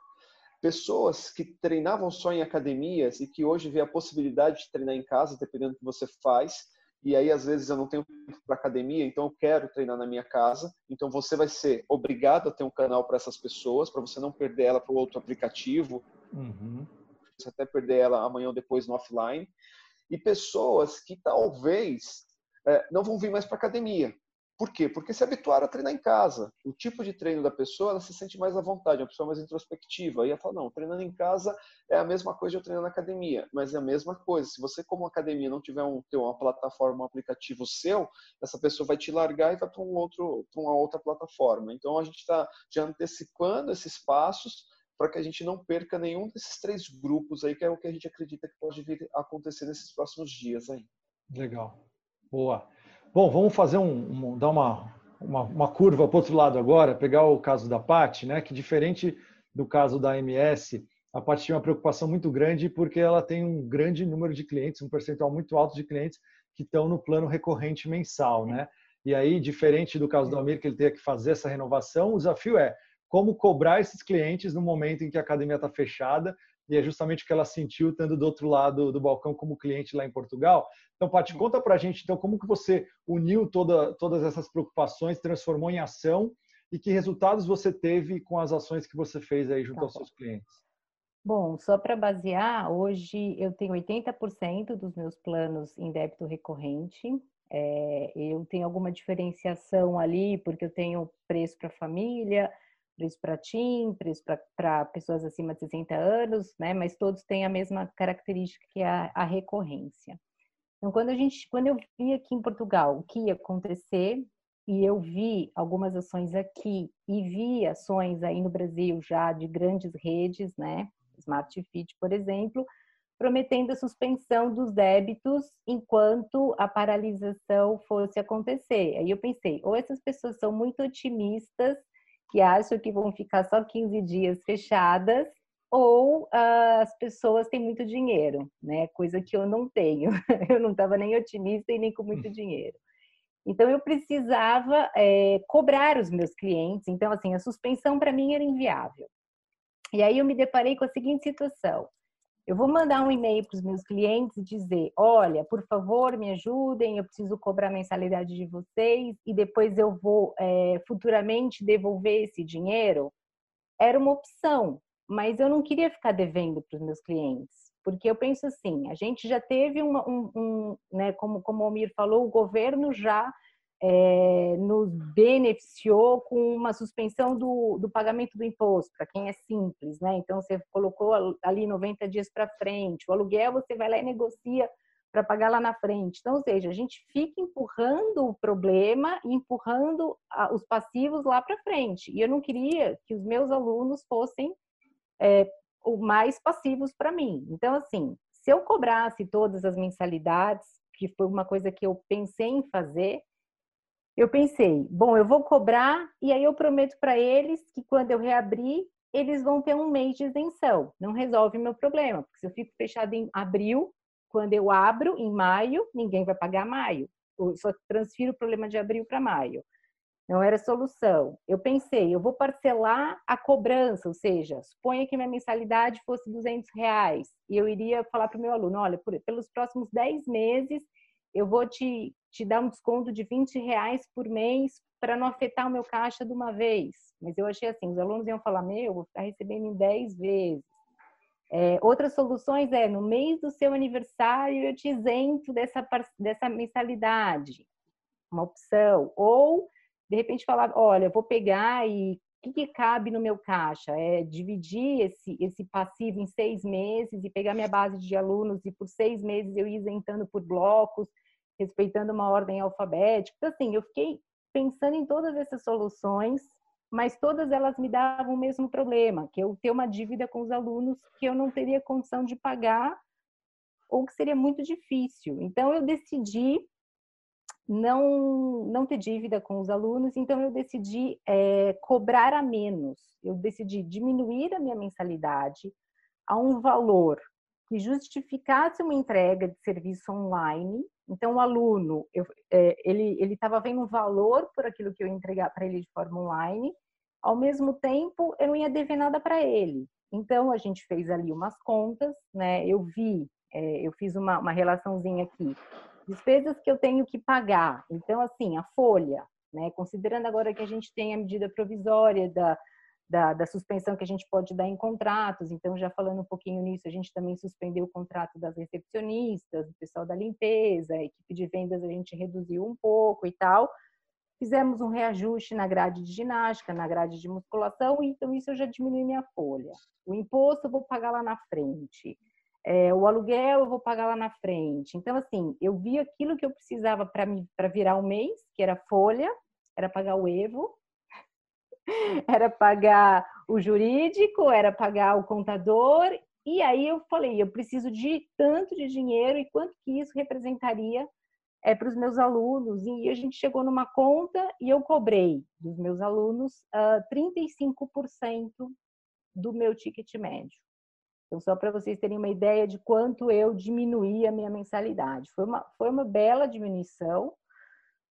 pessoas que treinavam só em academias e que hoje vê a possibilidade de treinar em casa, dependendo do que você faz. E aí, às vezes, eu não tenho tempo para academia, então eu quero treinar na minha casa. Então, você vai ser obrigado a ter um canal para essas pessoas, para você não perder ela para o outro aplicativo. Uhum. Você até perder ela amanhã ou depois no offline. E pessoas que talvez é, não vão vir mais para academia, por quê? Porque se habituaram a treinar em casa. O tipo de treino da pessoa, ela se sente mais à vontade, é uma pessoa mais introspectiva. Aí ela fala, não, treinando em casa é a mesma coisa de eu treinar na academia. Mas é a mesma coisa. Se você, como academia, não tiver um, uma plataforma, um aplicativo seu, essa pessoa vai te largar e vai para um outro, para uma outra plataforma. Então, a gente está já antecipando esses passos para que a gente não perca nenhum desses três grupos aí, que é o que a gente acredita que pode vir a acontecer nesses próximos dias aí. Legal. Boa. Bom, vamos fazer um, um dar uma, uma, uma curva para o outro lado agora, pegar o caso da Pat, né? Que diferente do caso da MS, a Pat tinha uma preocupação muito grande porque ela tem um grande número de clientes, um percentual muito alto de clientes que estão no plano recorrente mensal, né? E aí, diferente do caso do Amir, que ele tem que fazer essa renovação, o desafio é como cobrar esses clientes no momento em que a academia está fechada e é justamente o que ela sentiu estando do outro lado do balcão como cliente lá em Portugal. Então, Paty, conta para a gente então como que você uniu toda, todas essas preocupações, transformou em ação e que resultados você teve com as ações que você fez aí junto tá aos seus clientes. Bom, só para basear, hoje eu tenho 80% dos meus planos em débito recorrente. É, eu tenho alguma diferenciação ali, porque eu tenho preço para família, preço para TIM, preço para pessoas acima de 60 anos, né? Mas todos têm a mesma característica que é a, a recorrência. Então, quando a gente, quando eu vi aqui em Portugal o que ia acontecer e eu vi algumas ações aqui e vi ações aí no Brasil já de grandes redes, né? Smart Fit, por exemplo, prometendo a suspensão dos débitos enquanto a paralisação fosse acontecer. Aí eu pensei, ou essas pessoas são muito otimistas que acham que vão ficar só 15 dias fechadas, ou uh, as pessoas têm muito dinheiro, né? Coisa que eu não tenho. [LAUGHS] Eu não estava nem otimista e nem com muito dinheiro. Então eu precisava é, cobrar os meus clientes. Então assim a suspensão para mim era inviável. E aí eu me deparei com a seguinte situação: eu vou mandar um e-mail para os meus clientes e dizer: olha, por favor, me ajudem, eu preciso cobrar a mensalidade de vocês e depois eu vou é, futuramente devolver esse dinheiro. Era uma opção, mas eu não queria ficar devendo para os meus clientes, porque eu penso assim: a gente já teve uma, um, um né, como, como o Almir falou, o governo já é, nos beneficiou com uma suspensão do, do pagamento do imposto, para quem é simples, né? Então, você colocou ali 90 dias para frente, o aluguel você vai lá e negocia para pagar lá na frente. Então, ou seja, a gente fica empurrando o problema e empurrando os passivos lá para frente. E eu não queria que os meus alunos fossem é, mais passivos para mim. Então, assim, se eu cobrasse todas as mensalidades, que foi uma coisa que eu pensei em fazer, eu pensei, bom, eu vou cobrar e aí eu prometo para eles que quando eu reabrir, eles vão ter um mês de isenção. Não resolve meu problema, porque se eu fico fechado em abril, quando eu abro em maio, ninguém vai pagar maio. Eu só transfiro o problema de abril para maio. Não era solução. Eu pensei, eu vou parcelar a cobrança, ou seja, suponha que minha mensalidade fosse 200 reais e eu iria falar para o meu aluno, olha, por, pelos próximos 10 meses eu vou te, te dar um desconto de 20 reais por mês para não afetar o meu caixa de uma vez. Mas eu achei assim, os alunos iam falar, meu, eu vou ficar recebendo em 10 vezes. É, outras soluções é, no mês do seu aniversário eu te isento dessa, dessa mensalidade, uma opção. Ou, de repente, falar, olha, eu vou pegar e que, que, cabe no meu caixa? É dividir esse, esse passivo em seis meses e pegar minha base de alunos e por seis meses eu ir isentando por blocos, respeitando uma ordem alfabética. Então, assim, eu fiquei pensando em todas essas soluções, mas todas elas me davam o mesmo problema, que eu ter uma dívida com os alunos que eu não teria condição de pagar ou que seria muito difícil. Então, eu decidi não, não ter dívida com os alunos, então eu decidi é, cobrar a menos. Eu decidi diminuir a minha mensalidade a um valor que justificasse uma entrega de serviço online. Então, o aluno, eu, é, ele estava vendo um valor por aquilo que eu entregar para ele de forma online, ao mesmo tempo, eu não ia dever nada para ele. Então, a gente fez ali umas contas, né? Eu vi, é, eu fiz uma, uma relaçãozinha aqui despesas que eu tenho que pagar. Então, assim, a folha, né? Considerando agora que a gente tem a medida provisória da, da, da, suspensão que a gente pode dar em contratos. Então, já falando um pouquinho nisso, a gente também suspendeu o contrato das recepcionistas, do pessoal da limpeza, a equipe de vendas a gente reduziu um pouco e tal. Fizemos um reajuste na grade de ginástica, na grade de musculação, então isso eu já diminui minha folha. O imposto eu vou pagar lá na frente. É, o aluguel eu vou pagar lá na frente. Então, assim, eu vi aquilo que eu precisava para virar o um mês, que era folha, era pagar o Evo, [LAUGHS] era pagar o jurídico, era pagar o contador. E aí eu falei, eu preciso de tanto de dinheiro e quanto que isso representaria é, para os meus alunos. E a gente chegou numa conta e eu cobrei dos meus alunos uh, ah, 35% do meu ticket médio. Então, só para vocês terem uma ideia de quanto eu diminuí a minha mensalidade. Foi uma, foi uma bela diminuição.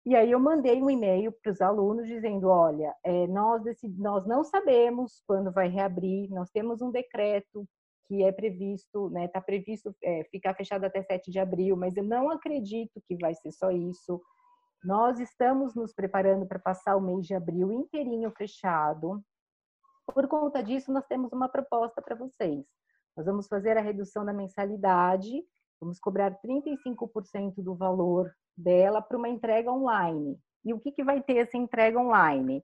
E aí eu mandei um e-mail para os alunos dizendo, olha, é, nós, nós não sabemos quando vai reabrir, nós temos um decreto que é previsto, né, está previsto é, ficar fechado até 7 de abril, mas eu não acredito que vai ser só isso. Nós estamos nos preparando para passar o mês de abril inteirinho fechado. Por conta disso, nós temos uma proposta para vocês. Nós vamos fazer a redução da mensalidade, vamos cobrar 35% do valor dela para uma entrega online. E o que, que vai ter essa entrega online?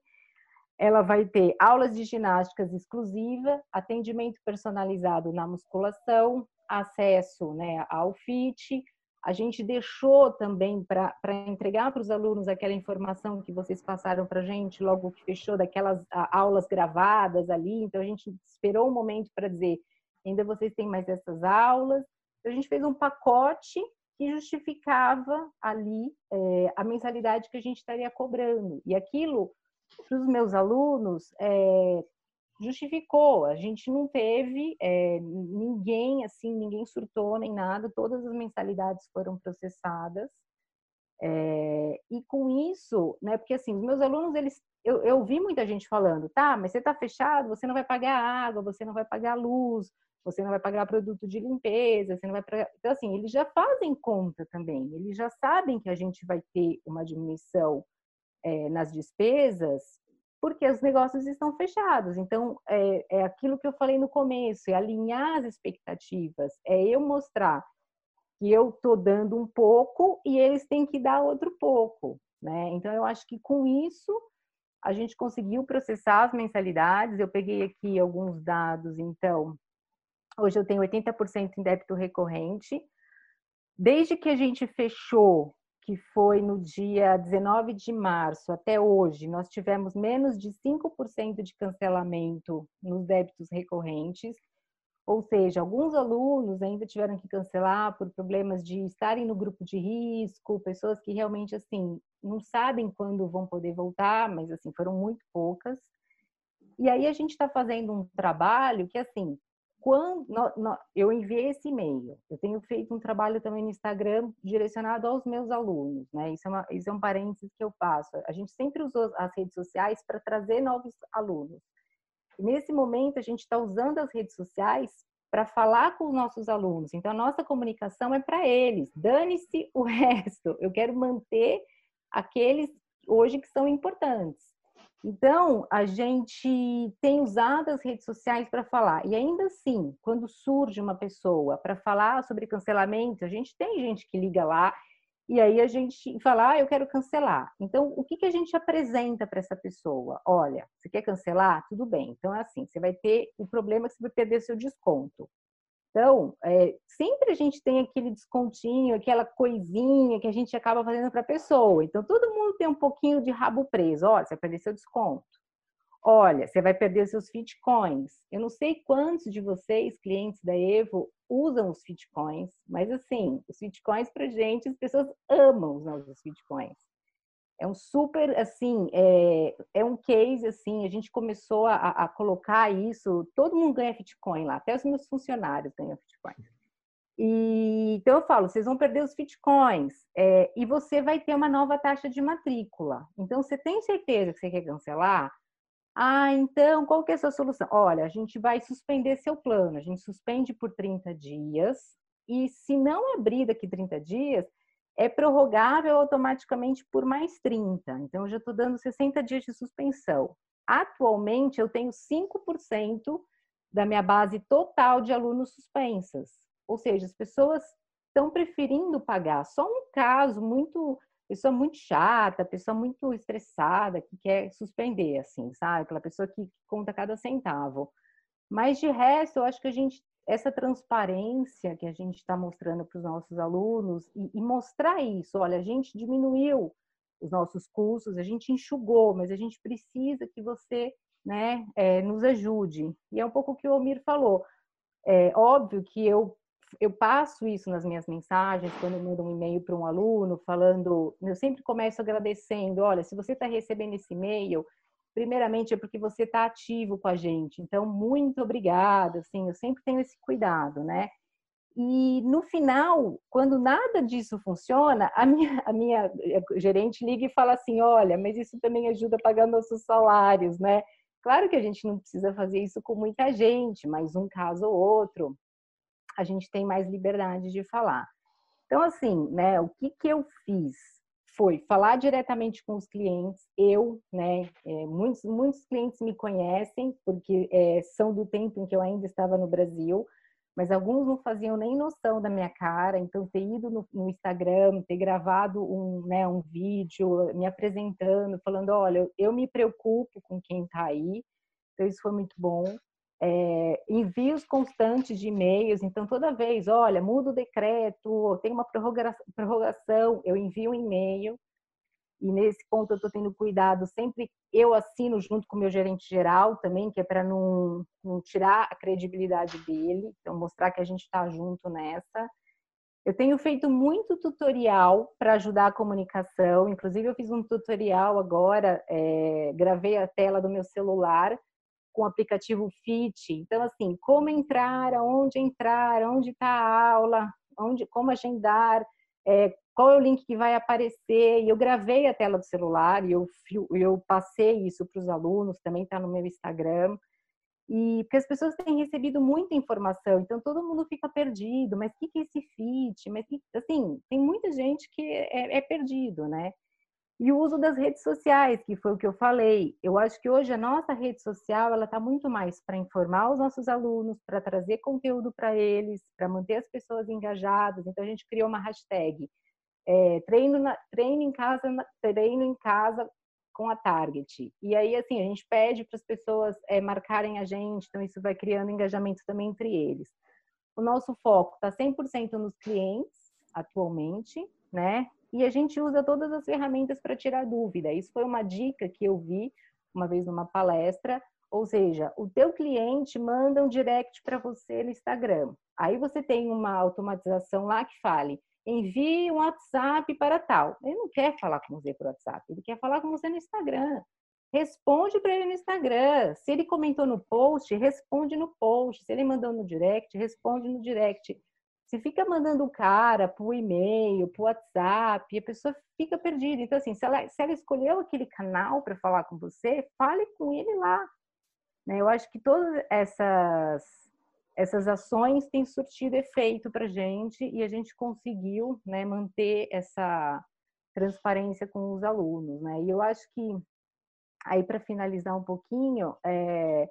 Ela vai ter aulas de ginásticas exclusiva, atendimento personalizado na musculação, acesso né, ao FIT. A gente deixou também para entregar para os alunos aquela informação que vocês passaram para a gente logo que fechou, daquelas aulas gravadas ali. Então, a gente esperou um momento para dizer ainda vocês têm mais essas aulas. A gente fez um pacote que justificava ali é, a mensalidade que a gente estaria cobrando. E aquilo, para os meus alunos, é, justificou. A gente não teve é, ninguém, assim, ninguém surtou nem nada. Todas as mensalidades foram processadas. É, e com isso, né, porque assim, os meus alunos, eles, eu, eu vi muita gente falando, tá, mas você está fechado, você não vai pagar água, você não vai pagar luz, você não vai pagar produto de limpeza, você não vai pagar... Então, assim, eles já fazem conta também, eles já sabem que a gente vai ter uma diminuição é, nas despesas, porque os negócios estão fechados. Então, é, é aquilo que eu falei no começo, é alinhar as expectativas, é eu mostrar que eu estou dando um pouco e eles têm que dar outro pouco, né? Então, eu acho que com isso a gente conseguiu processar as mensalidades. Eu peguei aqui alguns dados, então, hoje eu tenho 80% em débito recorrente. Desde que a gente fechou que foi no dia 19 de março até hoje, nós tivemos menos de 5% de cancelamento nos débitos recorrentes. Ou seja, alguns alunos ainda tiveram que cancelar por problemas de estarem no grupo de risco, pessoas que realmente assim não sabem quando vão poder voltar, mas assim foram muito poucas. E aí a gente está fazendo um trabalho que assim quando no, no, eu enviei esse e-mail, eu tenho feito um trabalho também no Instagram direcionado aos meus alunos, né? Isso é, uma, isso é um parênteses que eu faço. A gente sempre usou as redes sociais para trazer novos alunos. Nesse momento, a gente está usando as redes sociais para falar com os nossos alunos. Então, a nossa comunicação é para eles. Dane-se o [LAUGHS] resto. Eu quero manter aqueles hoje que são importantes. Então, a gente tem usado as redes sociais para falar. E ainda assim, quando surge uma pessoa para falar sobre cancelamento, a gente tem gente que liga lá e aí a gente fala, ah, eu quero cancelar. Então, o que, que a gente apresenta para essa pessoa? Olha, você quer cancelar? Tudo bem. Então, é assim, você vai ter o problema que você vai perder seu desconto. Então, é, sempre a gente tem aquele descontinho, aquela coisinha que a gente acaba fazendo para a pessoa. Então, todo mundo tem um pouquinho de rabo preso. Olha, você vai perder seu desconto. Olha, você vai perder seus Fitcoins. Eu não sei quantos de vocês, clientes da Evo, usam os Fitcoins, mas assim, os Fitcoins para gente, as pessoas amam os nossos Fitcoins é um super, assim, é, é um case, assim, a gente começou a, a, colocar isso, todo mundo ganha Bitcoin lá, até os meus funcionários ganham Bitcoin. E, então eu falo, vocês vão perder os Bitcoins é, e você vai ter uma nova taxa de matrícula. Então, você tem certeza que você quer cancelar? Ah, então, qual que é a sua solução? Olha, a gente vai suspender seu plano, a gente suspende por 30 dias e se não abrir daqui 30 dias, é prorrogável automaticamente por mais 30. Então, eu já estou dando 60 dias de suspensão. Atualmente, eu tenho 5% da minha base total de alunos suspensas. Ou seja, as pessoas estão preferindo pagar. Só um caso muito, pessoa muito chata, pessoa muito estressada, que quer suspender, assim, sabe? Aquela pessoa que conta cada centavo. Mas de resto, eu acho que a gente essa transparência que a gente está mostrando para os nossos alunos e, e, mostrar isso, olha, a gente diminuiu os nossos custos, a gente enxugou, mas a gente precisa que você né, é, nos ajude. E é um pouco o que o Omir falou. É óbvio que eu, eu passo isso nas minhas mensagens, quando eu mando um e-mail para um aluno, falando, eu sempre começo agradecendo, olha, se você está recebendo esse e-mail, primeiramente é porque você está ativo com a gente. Então, muito obrigada, assim, eu sempre tenho esse cuidado, né? E no final, quando nada disso funciona, a minha, a minha gerente liga e fala assim: olha, mas isso também ajuda a pagar nossos salários, né? Claro que a gente não precisa fazer isso com muita gente, mas um caso ou outro, a gente tem mais liberdade de falar. Então, assim, né, o que, que eu fiz? Foi falar diretamente com os clientes. Eu, né, é, muitos, muitos clientes me conhecem, porque é, são do tempo em que eu ainda estava no Brasil, mas alguns não faziam nem noção da minha cara. Então, ter ido no, no Instagram, ter gravado um, né, um vídeo me apresentando, falando: olha, eu, eu me preocupo com quem está aí. Então, isso foi muito bom é, envios constantes de e-mails. Então, toda vez, olha, muda o decreto, tem uma prorrogação, eu envio um e-mail. E nesse ponto eu estou tendo cuidado, sempre eu assino junto com o meu gerente geral também, que é para não, não tirar a credibilidade dele, então mostrar que a gente está junto nessa. Eu tenho feito muito tutorial para ajudar a comunicação, inclusive eu fiz um tutorial agora, é, gravei a tela do meu celular com o aplicativo Fit. Então, assim, como entrar, aonde entrar, onde está a aula, onde, como agendar, é, qual é o link que vai aparecer. E eu gravei a tela do celular e eu, eu passei isso para os alunos, também está no meu Instagram. E porque as pessoas têm recebido muita informação, então todo mundo fica perdido. Mas o que, que é esse fit? Mas que, assim, tem muita gente que é, é perdido, né? E o uso das redes sociais, que foi o que eu falei. Eu acho que hoje a nossa rede social ela está muito mais para informar os nossos alunos, para trazer conteúdo para eles, para manter as pessoas engajadas. Então a gente criou uma hashtag é, treino, na, treino em casa, treino em casa com a Target. E aí assim a gente pede para as pessoas é, marcarem a gente, então isso vai criando engajamento também entre eles. O nosso foco está 100% nos clientes atualmente, né? E a gente usa todas as ferramentas para tirar dúvida. Isso foi uma dica que eu vi uma vez numa palestra, ou seja, o teu cliente manda um direct para você no Instagram. Aí você tem uma automatização lá que fale: envie um WhatsApp para tal. Ele não quer falar com você por WhatsApp, ele quer falar com você no Instagram. Responde para ele no Instagram. Se ele comentou no post, responde no post. Se ele mandou no direct, responde no direct. Você fica mandando o cara por e-mail, por WhatsApp, a pessoa fica perdida. Então, assim, se ela, se ela escolheu aquele canal para falar com você, fale com ele lá. Né? Eu acho que todas essas, essas ações têm surtido efeito para gente e a gente conseguiu né, manter essa transparência com os alunos. Né? E eu acho que, aí para finalizar um pouquinho, é,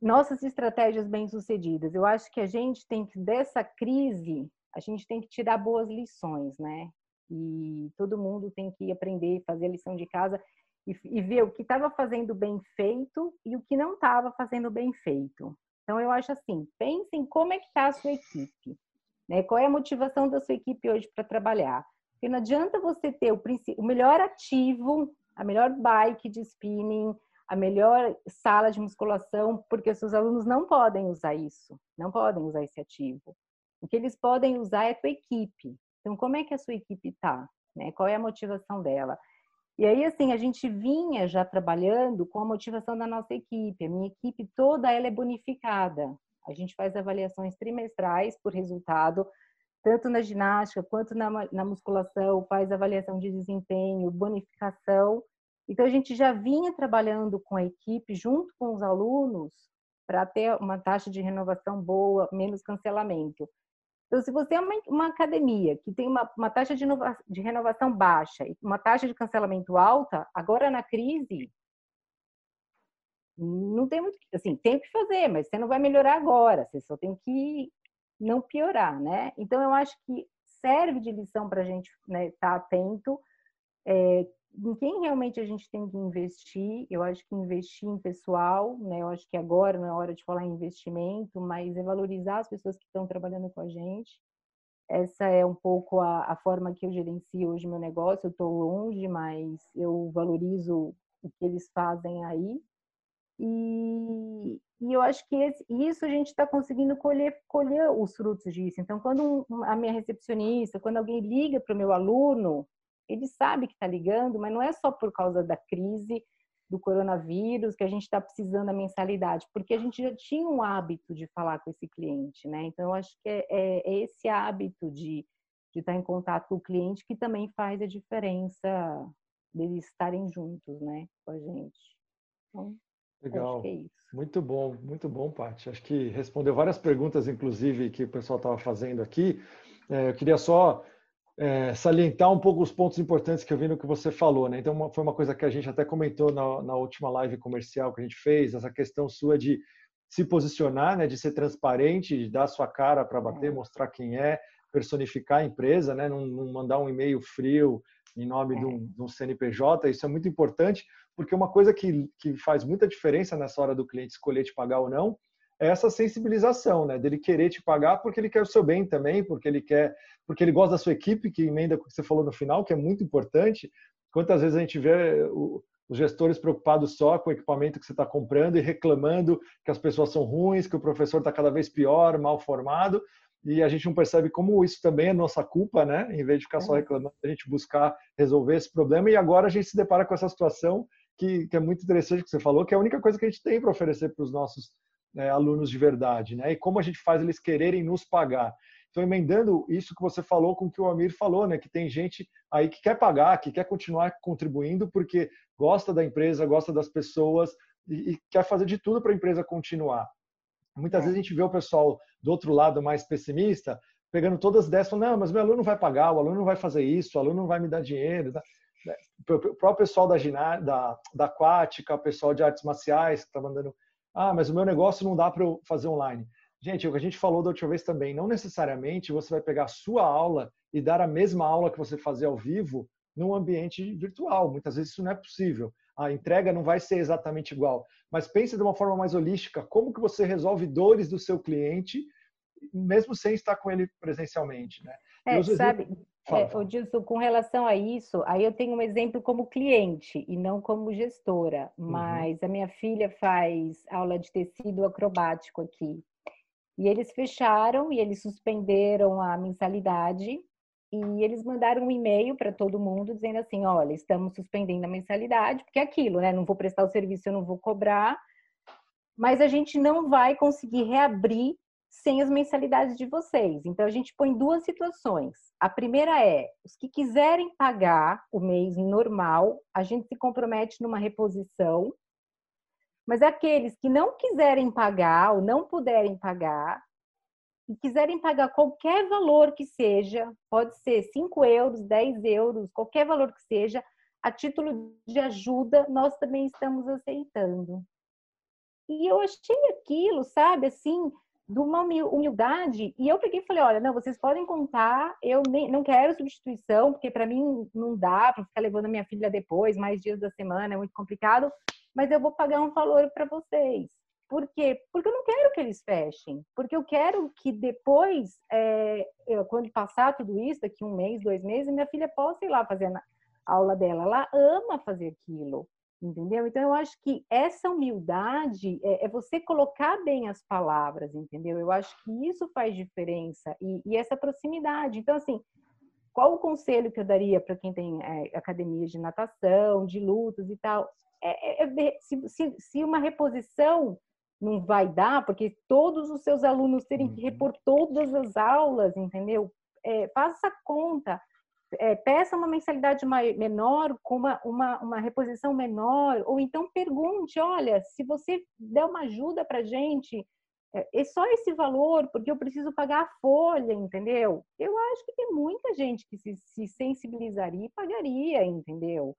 nossas estratégias bem-sucedidas. Eu acho que a gente tem que, dessa crise, a gente tem que tirar boas lições, né? E todo mundo tem que aprender, fazer a lição de casa e, e ver o que estava fazendo bem feito e o que não estava fazendo bem feito. Então, eu acho assim, pensem como é que está a sua equipe, né? Qual é a motivação da sua equipe hoje para trabalhar? Porque não adianta você ter o, o melhor ativo, a melhor bike de spinning, a melhor sala de musculação, porque os seus alunos não podem usar isso, não podem usar esse ativo. O que eles podem usar é a tua equipe. Então, como é que a sua equipe está? Né? Qual é a motivação dela? E aí, assim, a gente vinha já trabalhando com a motivação da nossa equipe. A minha equipe toda ela é bonificada. A gente faz avaliações trimestrais por resultado, tanto na ginástica quanto na, na musculação, faz avaliação de desempenho, bonificação. Então, a gente já vinha trabalhando com a equipe, junto com os alunos, para ter uma taxa de renovação boa, menos cancelamento. Então, se você é uma, uma academia que tem uma, uma taxa de, inova, de renovação baixa e uma taxa de cancelamento alta, agora na crise, não tem muito, assim, tem o que fazer, mas você não vai melhorar agora, você só tem que não piorar, né? Então, eu acho que serve de lição para a gente estar né, tá atento, é, em quem realmente a gente tem que investir. Eu acho que investir em pessoal, né? Eu acho que agora não é hora de falar em investimento, mas é valorizar as pessoas que estão trabalhando com a gente. Essa é um pouco a, a forma que eu gerencio hoje meu negócio. Eu estou longe, mas eu valorizo o que eles fazem aí. E, e eu acho que esse, isso a gente está conseguindo colher, colher os frutos disso. Então, quando um, a minha recepcionista, quando alguém liga para o meu aluno, ele sabe que está ligando, mas não é só por causa da crise do coronavírus que a gente está precisando da mensalidade, porque a gente já tinha um hábito de falar com esse cliente, né? Então, eu acho que é, é, é esse hábito de, de estar em contato com o cliente que também faz a diferença deles estarem juntos, né, com a gente. Então, Legal. É muito bom, muito bom, Paty. Acho que respondeu várias perguntas, inclusive, que o pessoal estava fazendo aqui. É, eu queria só é, salientar um pouco os pontos importantes que eu vi no que você falou, né? Então, uma, foi uma coisa que a gente até comentou na, na, última live comercial que a gente fez, essa questão sua de se posicionar, né? De ser transparente, de dar sua cara para bater, é. mostrar quem é, personificar a empresa, né? Não, não mandar um e-mail frio em nome de, um, de um CNPJ. Isso é muito importante, porque uma coisa que, que faz muita diferença nessa hora do cliente escolher te pagar ou não essa sensibilização, né? Dele querer te pagar porque ele quer o seu bem também, porque ele quer, porque ele gosta da sua equipe, que emenda com o que você falou no final, que é muito importante. Quantas vezes a gente vê os gestores preocupados só com o equipamento que você está comprando e reclamando que as pessoas são ruins, que o professor está cada vez pior, mal formado, e a gente não percebe como isso também é nossa culpa, né? Em vez de ficar só é. reclamando, a gente buscar resolver esse problema. E agora a gente se depara com essa situação que, que é muito interessante que você falou, que é a única coisa que a gente tem para oferecer para os nossos né, alunos de verdade, né? E como a gente faz eles quererem nos pagar. Estou emendando isso que você falou com o que o Amir falou, né? Que tem gente aí que quer pagar, que quer continuar contribuindo porque gosta da empresa, gosta das pessoas e, e quer fazer de tudo para a empresa continuar. Muitas é. vezes a gente vê o pessoal do outro lado mais pessimista pegando todas as ideias, falando, não, mas meu aluno não vai pagar, o aluno não vai fazer isso, o aluno não vai me dar dinheiro. Tá? O próprio pessoal da, da, da aquática, o pessoal de artes marciais que está mandando, ah, mas o meu negócio não dá para eu fazer online. Gente, o que a gente falou da última vez também, não necessariamente você vai pegar a sua aula e dar a mesma aula que você fazia ao vivo num ambiente virtual. Muitas vezes isso não é possível. A entrega não vai ser exatamente igual. Mas pense de uma forma mais holística, como que você resolve dores do seu cliente, mesmo sem estar com ele presencialmente, né? É, sabe, é, Odilson, com relação a isso, aí eu tenho um exemplo como cliente e não como gestora, uhum. mas uhum. a minha filha faz aula de tecido acrobático aqui. E eles fecharam e eles suspenderam a mensalidade e eles mandaram um e-mail para todo mundo dizendo assim: olha, estamos suspendendo a mensalidade, porque é aquilo, né? Não vou prestar o serviço, eu não vou cobrar, mas a gente não vai conseguir reabrir sem as mensalidades de vocês. Então a gente põe duas situações. A primeira é: os que quiserem pagar o mês normal, a gente se compromete numa reposição mas aqueles que não quiserem pagar ou não puderem pagar, e quiserem pagar qualquer valor que seja, pode ser 5 euros, 10 euros, qualquer valor que seja, a título de ajuda, nós também estamos aceitando. E eu achei aquilo, sabe, assim, de uma humildade. E eu peguei e falei: olha, não, vocês podem contar, eu nem, não quero substituição, porque para mim não dá para ficar levando a minha filha depois, mais dias da semana, é muito complicado mas eu vou pagar um valor para vocês. Por quê? Porque eu não quero que eles fechem. Porque eu quero que depois, é, eu, quando passar tudo isso, daqui um mês, dois meses, minha filha possa ir lá fazer a aula dela. Ela ama fazer aquilo. Entendeu? Então, eu acho que essa humildade é, é você colocar bem as palavras, entendeu? Eu acho que isso faz diferença. E, e essa proximidade. Então, assim, qual o conselho que eu daria para quem tem é, academias de natação, de lutas e tal? É, é, é se, se, se, uma reposição não vai dar, porque todos os seus alunos terem que repor uhum. todas as aulas, entendeu? É, faça a conta, é, peça uma mensalidade menor com uma, uma, uma reposição menor, ou então pergunte, olha, se você der uma ajuda para gente, é, é só esse valor, porque eu preciso pagar a folha, entendeu? Eu acho que tem muita gente que se, se sensibilizaria e pagaria, entendeu?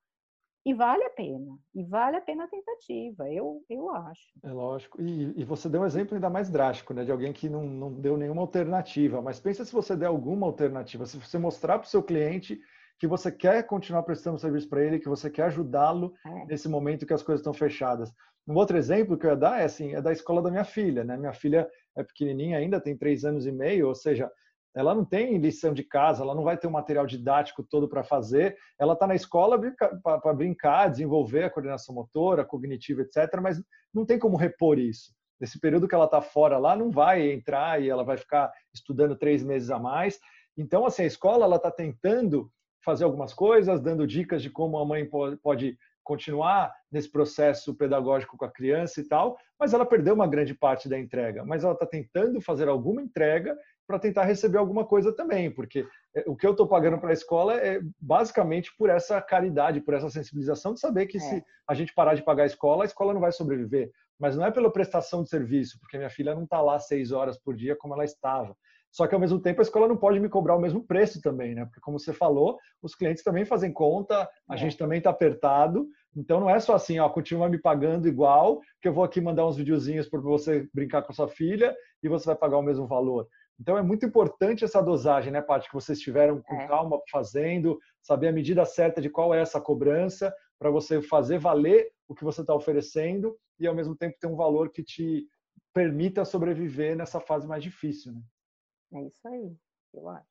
E vale a pena. E vale a pena a tentativa, eu, eu acho. É lógico. E, e você deu um exemplo ainda mais drástico, né? De alguém que não, não deu nenhuma alternativa. Mas pensa se você der alguma alternativa. Se você mostrar para o seu cliente que você quer continuar prestando serviço para ele, que você quer ajudá-lo é. nesse momento que as coisas estão fechadas. Um outro exemplo que eu ia dar é assim, é da escola da minha filha, né? Minha filha é pequenininha ainda, tem três anos e meio, ou seja, ela não tem lição de casa, ela não vai ter o material didático todo para fazer. Ela está na escola para brincar, desenvolver a coordenação motora, cognitiva, etc. Mas não tem como repor isso. Nesse período que ela está fora lá, não vai entrar e ela vai ficar estudando três meses a mais. Então, assim, a escola está tentando fazer algumas coisas, dando dicas de como a mãe pode continuar nesse processo pedagógico com a criança e tal, mas ela perdeu uma grande parte da entrega. Mas ela está tentando fazer alguma entrega para tentar receber alguma coisa também, porque é, o que eu estou pagando para a escola é basicamente por essa caridade, por essa sensibilização de saber que é. se a gente parar de pagar a escola, a escola não vai sobreviver. Mas não é pela prestação de serviço, porque minha filha não está lá seis horas por dia como ela estava. Só que ao mesmo tempo a escola não pode me cobrar o mesmo preço também, né? Porque como você falou, os clientes também fazem conta, a é. gente também está apertado. Então não é só assim, ó, continua me pagando igual, que eu vou aqui mandar uns videozinhos para você brincar com a sua filha e você vai pagar o mesmo valor. Então é muito importante essa dosagem, né, Paty, que vocês estiveram com é. calma fazendo, saber a medida certa de qual é essa cobrança, para você fazer valer o que você está oferecendo e ao mesmo tempo ter um valor que te permita sobreviver nessa fase mais difícil. Né? É isso aí, eu acho.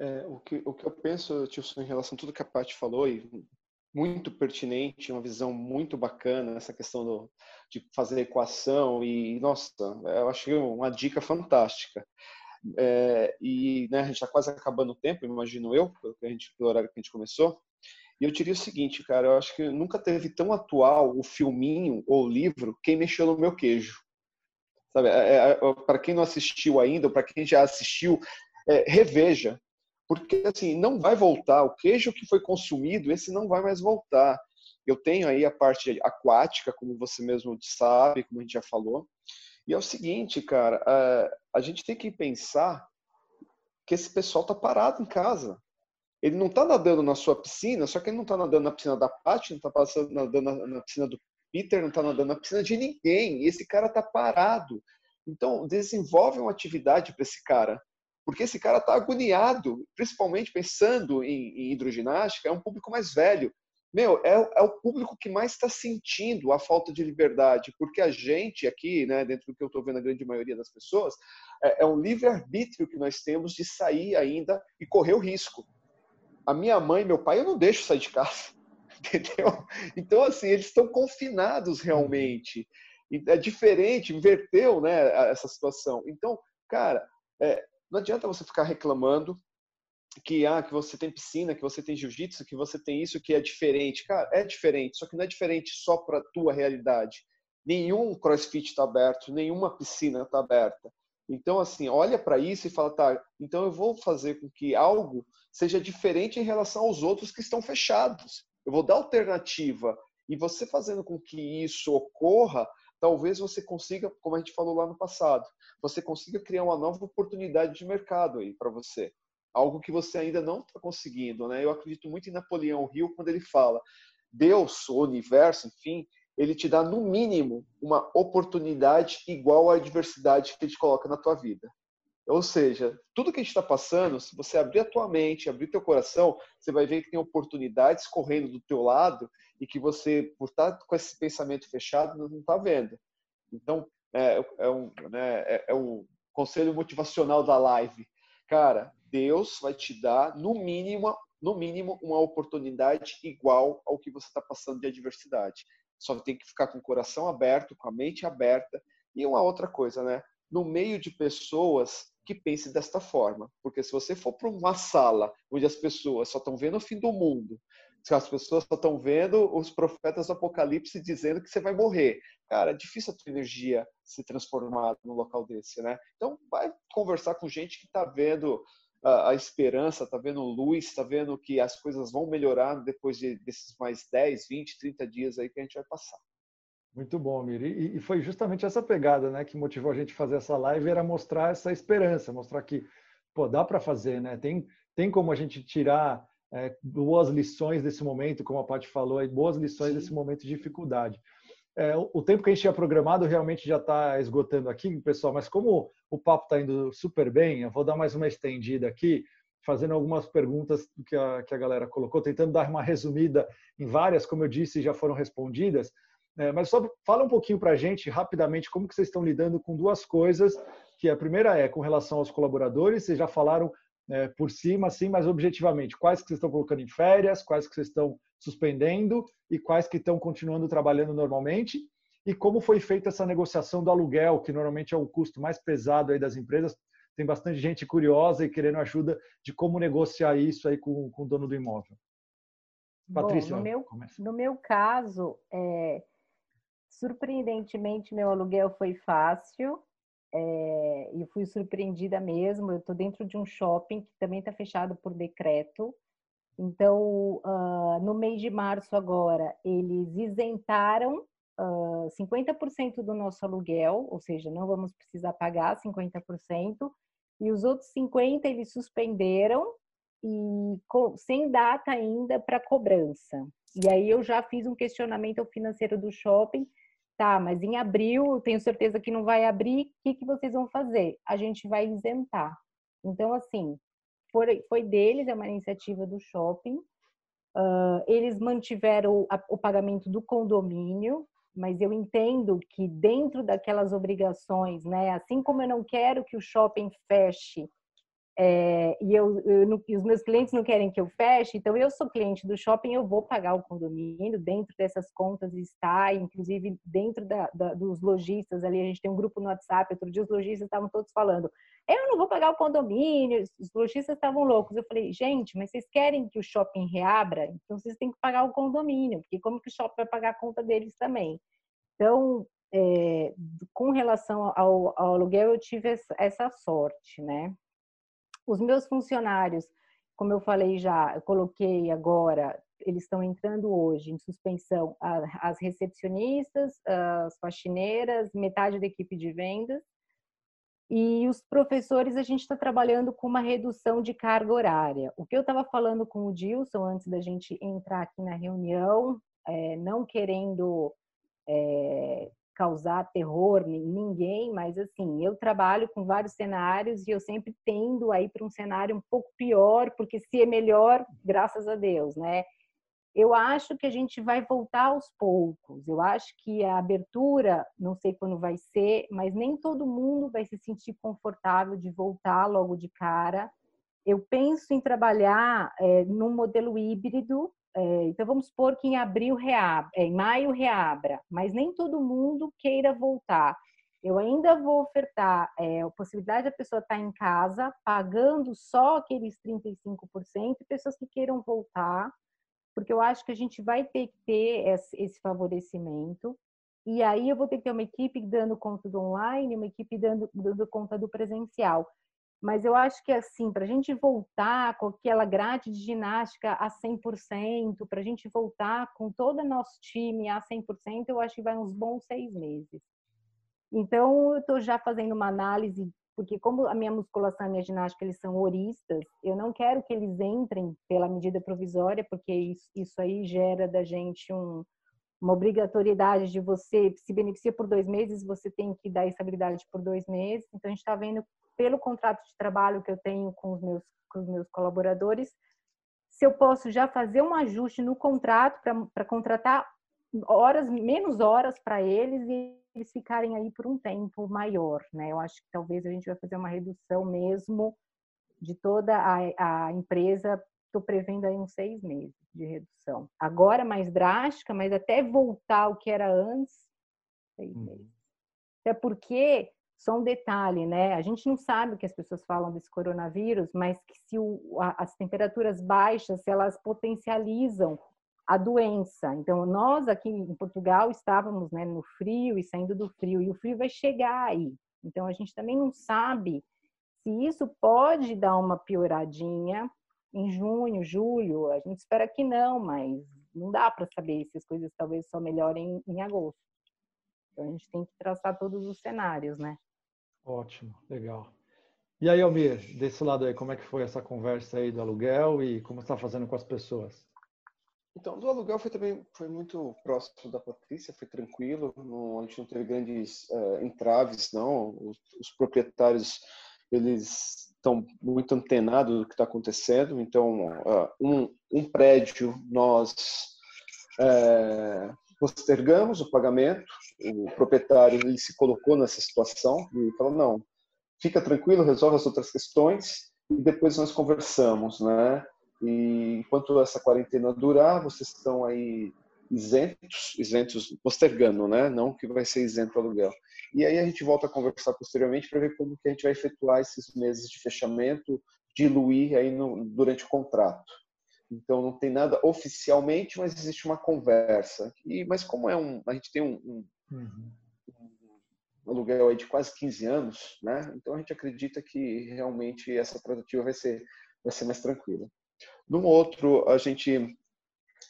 É, o, que, o que eu penso, Tilson, em relação a tudo que a Paty falou, e muito pertinente, uma visão muito bacana, essa questão do, de fazer equação e, nossa, eu achei uma dica fantástica. É, e né, a gente está quase acabando o tempo, imagino eu, pelo, que a gente, pelo horário que a gente começou. E eu diria o seguinte, cara, eu acho que nunca teve tão atual o filminho ou o livro Quem Mexeu no Meu Queijo. Sabe? É, é, é para quem não assistiu ainda, ou para quem já assistiu, é, reveja. Porque assim, não vai voltar. O queijo que foi consumido, esse não vai mais voltar. Eu tenho aí a parte aquática, como você mesmo sabe, como a gente já falou. E é o seguinte, cara, a gente tem que pensar que esse pessoal tá parado em casa. Ele não tá nadando na sua piscina, só que ele não tá nadando na piscina da Paty, não tá nadando na piscina do Peter, não tá nadando na piscina de ninguém. E esse cara tá parado. Então, desenvolve uma atividade para esse cara. Porque esse cara tá agoniado, principalmente pensando em, em hidroginástica, é um público mais velho meu, é, é o público que mais está sentindo a falta de liberdade, porque a gente aqui, né, dentro do que eu estou vendo a grande maioria das pessoas, é, é um livre-arbítrio que nós temos de sair ainda e correr o risco. A minha mãe meu pai, eu não deixo sair de casa, [LAUGHS] entendeu? Então, assim, eles estão confinados realmente. É diferente, inverteu né, essa situação. Então, cara, é, não adianta você ficar reclamando que ah, que você tem piscina, que você tem jiu-jitsu, que você tem isso que é diferente. Cara, é diferente, só que não é diferente só para tua realidade. Nenhum CrossFit está aberto, nenhuma piscina está aberta. Então, assim, olha para isso e fala, tá, então eu vou fazer com que algo seja diferente em relação aos outros que estão fechados. Eu vou dar alternativa. E você fazendo com que isso ocorra, talvez você consiga, como a gente falou lá no passado, você consiga criar uma nova oportunidade de mercado aí para você algo que você ainda não está conseguindo. Né? Eu acredito muito em Napoleão Hill quando ele fala Deus, o universo, enfim, ele te dá no mínimo uma oportunidade igual à adversidade que ele te coloca na tua vida. Ou seja, tudo que a gente está passando, se você abrir a tua mente, abrir teu coração, você vai ver que tem oportunidades correndo do teu lado e que você, por estar tá com esse pensamento fechado, não está vendo. Então, é, é, um, né, é, é um conselho motivacional da live. Cara, Deus vai te dar, no mínimo, no mínimo, uma oportunidade igual ao que você está passando de adversidade. Só tem que ficar com o coração aberto, com a mente aberta. E uma outra coisa, né? No meio de pessoas que pensem desta forma. Porque se você for para uma sala onde as pessoas só estão vendo o fim do mundo, se as pessoas só estão vendo os profetas do Apocalipse dizendo que você vai morrer, cara, é difícil a tua energia se transformar num local desse, né? Então, vai conversar com gente que está vendo a, a esperança, está vendo luz, está vendo que as coisas vão melhorar depois de, desses mais 10, 20, 30 dias aí que a gente vai passar. Muito bom, Miri. E, foi justamente essa pegada né, que motivou a gente a fazer essa live, era mostrar essa esperança, mostrar que pô, dá para fazer, né? Tem, tem como a gente tirar é, boas lições desse momento, como a Paty falou, aí, boas lições Sim. desse momento de dificuldade. É, o tempo que a gente tinha programado realmente já está esgotando aqui, pessoal, mas como o papo está indo super bem, eu vou dar mais uma estendida aqui, fazendo algumas perguntas que a, que a galera colocou, tentando dar uma resumida em várias, como eu disse, já foram respondidas. É, mas só fala um pouquinho para a gente, rapidamente, como que vocês estão lidando com duas coisas, que a primeira é com relação aos colaboradores, vocês já falaram é, por cima, sim, mas objetivamente, quais que vocês estão colocando em férias, quais que vocês estão suspendendo e quais que estão continuando trabalhando normalmente e como foi feita essa negociação do aluguel, que normalmente é o custo mais pesado aí das empresas. Tem bastante gente curiosa e querendo ajuda de como negociar isso aí com, com o dono do imóvel. Patrícia, Bom, no, meu, no meu caso, é, surpreendentemente, meu aluguel foi fácil. É, e fui surpreendida mesmo. Eu estou dentro de um shopping que também está fechado por decreto. Então, uh, no mês de março agora, eles isentaram uh, 50% do nosso aluguel, ou seja, não vamos precisar pagar 50%, e os outros 50% eles suspenderam e com, sem data ainda para cobrança. E aí eu já fiz um questionamento ao financeiro do shopping, tá, mas em abril, tenho certeza que não vai abrir, o que, que vocês vão fazer? A gente vai isentar. Então, assim, foi, foi deles, é uma iniciativa do shopping. Uh, eles mantiveram o, o pagamento do condomínio, mas eu entendo que dentro daquelas obrigações, né, assim como eu não quero que o shopping feche é, e, eu, eu os meus clientes não querem que eu feche, então eu sou cliente do shopping, eu vou pagar o condomínio, dentro dessas contas está, inclusive dentro da, da, dos lojistas ali, a gente tem um grupo no WhatsApp, outro dia os lojistas estavam todos falando, eu não vou pagar o condomínio, os lojistas estavam loucos. Eu falei, gente, mas vocês querem que o shopping reabra? Então vocês têm que pagar o condomínio, porque como que o shopping vai pagar a conta deles também? Então, é, com relação ao, ao, aluguel, eu tive essa sorte, né? Os meus funcionários, como eu falei já, eu coloquei agora, eles estão entrando hoje em suspensão as recepcionistas, as faxineiras, metade da equipe de vendas. E os professores, a gente está trabalhando com uma redução de carga horária. O que eu estava falando com o Dilson antes da gente entrar aqui na reunião, é, não querendo é, causar terror em ninguém, mas assim, eu trabalho com vários cenários e eu sempre tendo aí para um cenário um pouco pior, porque se é melhor, graças a Deus, né? Eu acho que a gente vai voltar aos poucos. Eu acho que a abertura, não sei quando vai ser, mas nem todo mundo vai se sentir confortável de voltar logo de cara. Eu penso em trabalhar é, num modelo híbrido, é, então vamos supor que em abril reabra, é, em maio reabra, mas nem todo mundo queira voltar. Eu ainda vou ofertar é, a possibilidade da pessoa estar em casa, pagando só aqueles 35%, e pessoas que queiram voltar, porque eu acho que a gente vai ter que ter esse favorecimento. E aí eu vou ter que ter uma equipe dando conta do online, uma equipe dando, dando conta do presencial. Mas eu acho que, assim, para a gente voltar com aquela grade de ginástica a 100%, para a gente voltar com todo o nosso time a 100%, eu acho que vai uns bons seis meses. Então, eu estou já fazendo uma análise, porque como a minha musculação e a minha ginástica, eles são horistas, eu não quero que eles entrem pela medida provisória, porque isso, isso aí gera da gente um, uma obrigatoriedade de você se beneficia por dois meses, você tem que dar estabilidade por dois meses. Então, a gente está vendo pelo contrato de trabalho que eu tenho com os meus, com os meus colaboradores, se eu posso já fazer um ajuste no contrato para contratar horas, menos horas para eles e eles ficarem aí por um tempo maior, né? Eu acho que talvez a gente vai fazer uma redução mesmo de toda a, a empresa. Estou prevendo aí uns seis meses de redução. Agora mais drástica, mas até voltar ao que era antes, seis uhum. meses. Até porque só um detalhe, né? A gente não sabe o que as pessoas falam desse coronavírus, mas que se o, a, as temperaturas baixas, elas potencializam a doença. Então, nós aqui em Portugal estávamos né, no frio e saindo do frio, e o frio vai chegar aí. Então, a gente também não sabe se isso pode dar uma pioradinha em junho, julho. A gente espera que não, mas não dá para saber se as coisas talvez só melhorem em agosto. Então, a gente tem que traçar todos os cenários, né? Ótimo, legal. E aí, Almir, desse lado aí, como é que foi essa conversa aí do aluguel e como está fazendo com as pessoas? Então, do aluguel foi também foi muito próximo da Patrícia, foi tranquilo, não, a gente não teve grandes uh, entraves, não. Os, os, proprietários eles estão muito antenados do que está acontecendo. Então, uh, um, um prédio nós uh, postergamos o pagamento, o proprietário ele se colocou nessa situação e falou não, fica tranquilo, resolve as outras questões e depois nós conversamos, né? E enquanto essa quarentena durar, vocês estão aí isentos, isentos postergando, né? Não que vai ser isento o aluguel. E aí a gente volta a conversar posteriormente para ver como que a gente vai efetuar esses meses de fechamento, diluir aí no, durante o contrato. Então não tem nada oficialmente, mas existe uma conversa. E mas como é um, a gente tem um, um, uhum. um aluguel aí de quase 15 anos, né? Então a gente acredita que realmente essa tratativa vai ser vai ser mais tranquila. Num outro a gente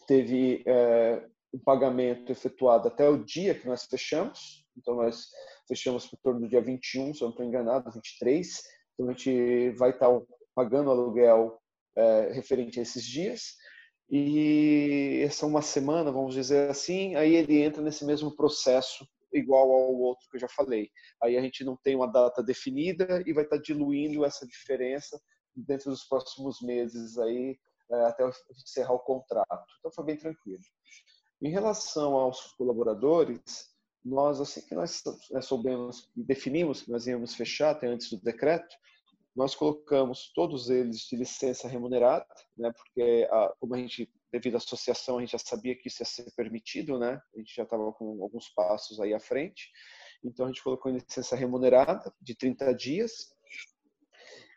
teve é, um pagamento efetuado até o dia que nós fechamos. Então nós fechamos por torno do dia 21, se eu não estou enganado, 23. Então a gente vai estar pagando aluguel é, referente a esses dias. E essa uma semana, vamos dizer assim, aí ele entra nesse mesmo processo igual ao outro que eu já falei. Aí a gente não tem uma data definida e vai estar diluindo essa diferença dentro dos próximos meses aí é, até encerrar o contrato. Então foi bem tranquilo. Em relação aos colaboradores, nós assim que nós soubemos e definimos que nós íamos fechar até antes do decreto, nós colocamos todos eles de licença remunerada, né, porque a, como a gente, devido à associação, a gente já sabia que isso ia ser permitido, né, a gente já estava com alguns passos aí à frente, então a gente colocou em licença remunerada de 30 dias,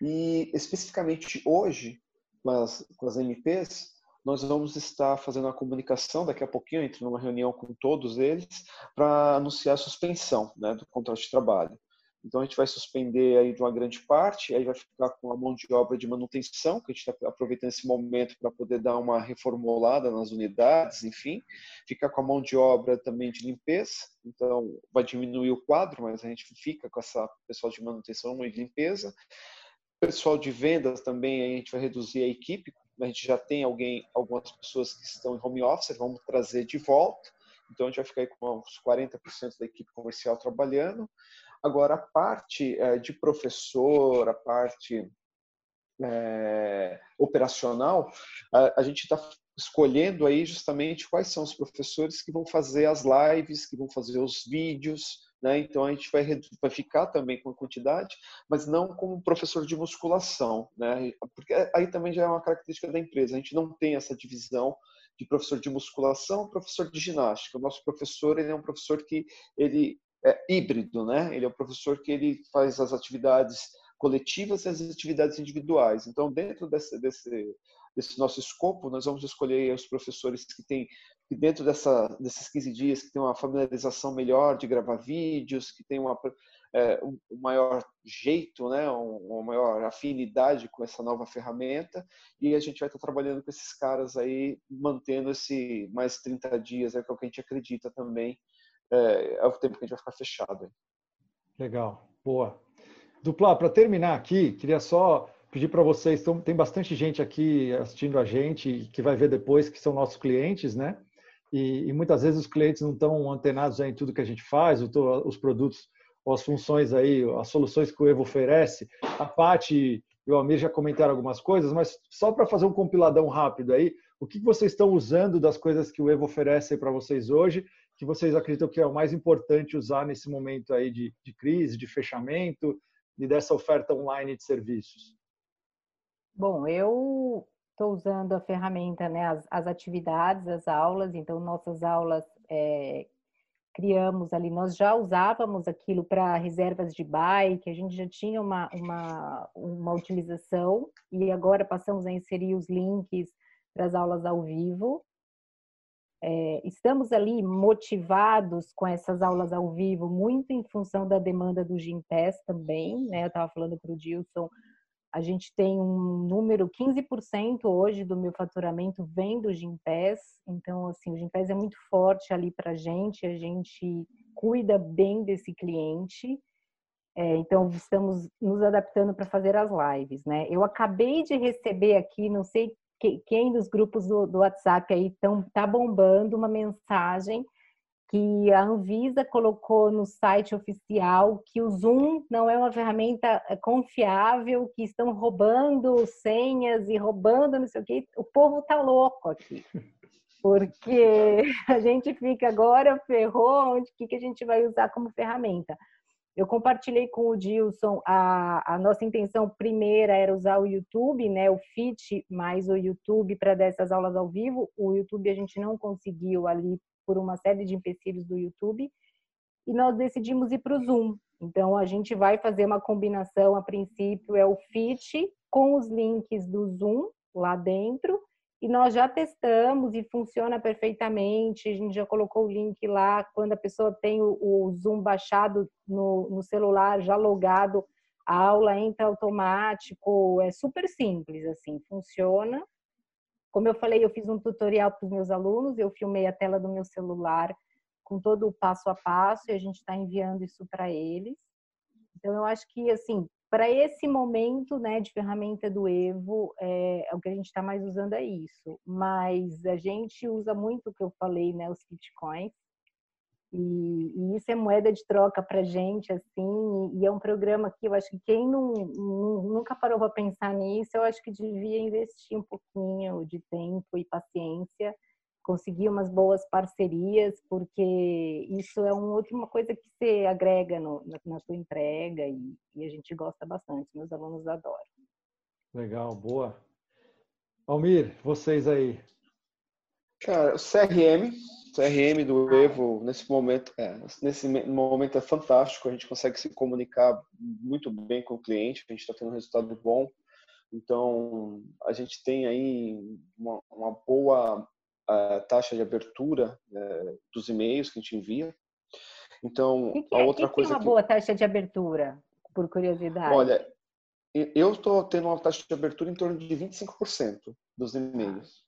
e especificamente hoje, com as, com as MPs, nós vamos estar fazendo a comunicação daqui a pouquinho, entre numa reunião com todos eles, para anunciar a suspensão né, do contrato de trabalho. Então a gente vai suspender aí de uma grande parte, aí vai ficar com a mão de obra de manutenção, que a gente está aproveitando esse momento para poder dar uma reformulada nas unidades, enfim, ficar com a mão de obra também de limpeza, então vai diminuir o quadro, mas a gente fica com essa pessoal de manutenção e limpeza. Pessoal de vendas também a gente vai reduzir a equipe, a gente já tem alguém, algumas pessoas que estão em home office, vamos trazer de volta. Então a gente vai ficar aí com uns 40% da equipe comercial trabalhando. Agora, a parte é, de professor, a parte é, operacional, a, a gente está escolhendo aí justamente quais são os professores que vão fazer as lives, que vão fazer os vídeos, né? Então a gente vai, vai ficar também com a quantidade, mas não como professor de musculação, né? Porque aí também já é uma característica da empresa. A gente não tem essa divisão de professor de musculação, professor de ginástica. O nosso professor ele é um professor que ele é, híbrido, né? Ele é o professor que ele faz as atividades coletivas e as atividades individuais. Então, dentro desse, desse, desse nosso escopo, nós vamos escolher os professores que têm, que dentro dessa, desses 15 dias, que têm uma familiarização melhor de gravar vídeos, que têm uma, é, um maior jeito, né? uma maior afinidade com essa nova ferramenta, e a gente vai estar trabalhando com esses caras aí, mantendo esse mais 30 dias, é, o que a gente acredita também, é, é o tempo que a gente vai ficar fechado. Legal, boa. Dupla, para terminar aqui, queria só pedir para vocês, tem bastante gente aqui assistindo a gente que vai ver depois que são nossos clientes, né? E, e muitas vezes os clientes não estão antenados em tudo que a gente faz, os produtos ou as funções aí, as soluções que o Evo oferece. A Paty e o Amir já comentaram algumas coisas, mas só para fazer um compiladão rápido aí, o que vocês estão usando das coisas que o Evo oferece para vocês hoje que vocês acreditam que é o mais importante usar nesse momento aí de, de crise, de fechamento e dessa oferta online de serviços? Bom, eu estou usando a ferramenta, né, as, as, atividades, as aulas. Então, nossas aulas é, criamos ali, nós já usávamos aquilo para reservas de bike, a gente já tinha uma, uma, uma utilização e agora passamos a inserir os links para as aulas ao vivo é, estamos ali motivados com essas aulas ao vivo, muito em função da demanda do Gimpass também, né? Eu estava falando para o Dilson, a gente tem um número, 15% hoje do meu faturamento vem do Gimpass, então, assim, o Gimpass é muito forte ali para a gente, a gente cuida bem desse cliente, é, então, estamos nos adaptando para fazer as lives, né? Eu acabei de receber aqui, não sei quem dos grupos do, do WhatsApp aí tão, tá bombando uma mensagem que a Anvisa colocou no site oficial que o Zoom não é uma ferramenta eh, confiável, que estão roubando senhas e roubando não sei o que. O povo tá louco aqui. [LAUGHS] Porque a gente fica agora, ferrou, onde que, que a gente vai usar como ferramenta? Eu compartilhei com o Dilson, a, a nossa intenção primeira era usar o YouTube, né, o Fit mais o YouTube para dessas aulas ao vivo. O YouTube a gente não conseguiu ali por uma série de empecilhos do YouTube e nós decidimos ir para o Zoom. Então a gente vai fazer uma combinação, a princípio é o Fit com os links do Zoom lá dentro e nós já testamos e funciona perfeitamente. A gente já colocou o link lá quando a pessoa tem o, Zoom baixado no, no, celular, já logado, a aula entra automático. É super simples, assim, funciona. Como eu falei, eu fiz um tutorial para os meus alunos, eu filmei a tela do meu celular com todo o passo a passo e a gente está enviando isso para eles. Então, eu acho que, assim, para esse momento né, de ferramenta do Evo, é, é o que a gente está mais usando é isso. Mas a gente usa muito o que eu falei, né, os bitcoins. E, e, isso é moeda de troca para gente, assim, e é um programa que eu acho que quem não, nunca parou para pensar nisso, eu acho que devia investir um pouquinho de tempo e paciência conseguir umas boas parcerias, porque isso é uma última coisa que você agrega no, na, na sua entrega e, e, a gente gosta bastante, meus alunos adoram. Legal, boa. Almir, vocês aí. Cara, o CRM, CRM do Evo, nesse momento, é, nesse momento é fantástico, a gente consegue se comunicar muito bem com o cliente, a gente está tendo um resultado bom. Então, a gente tem aí uma, uma boa uh, taxa de abertura uh, dos e-mails que a gente envia. Então, que que é, a outra que coisa. Que é uma boa taxa de abertura, por curiosidade? Olha, eu estou tendo uma taxa de abertura em torno de 25% dos e-mails.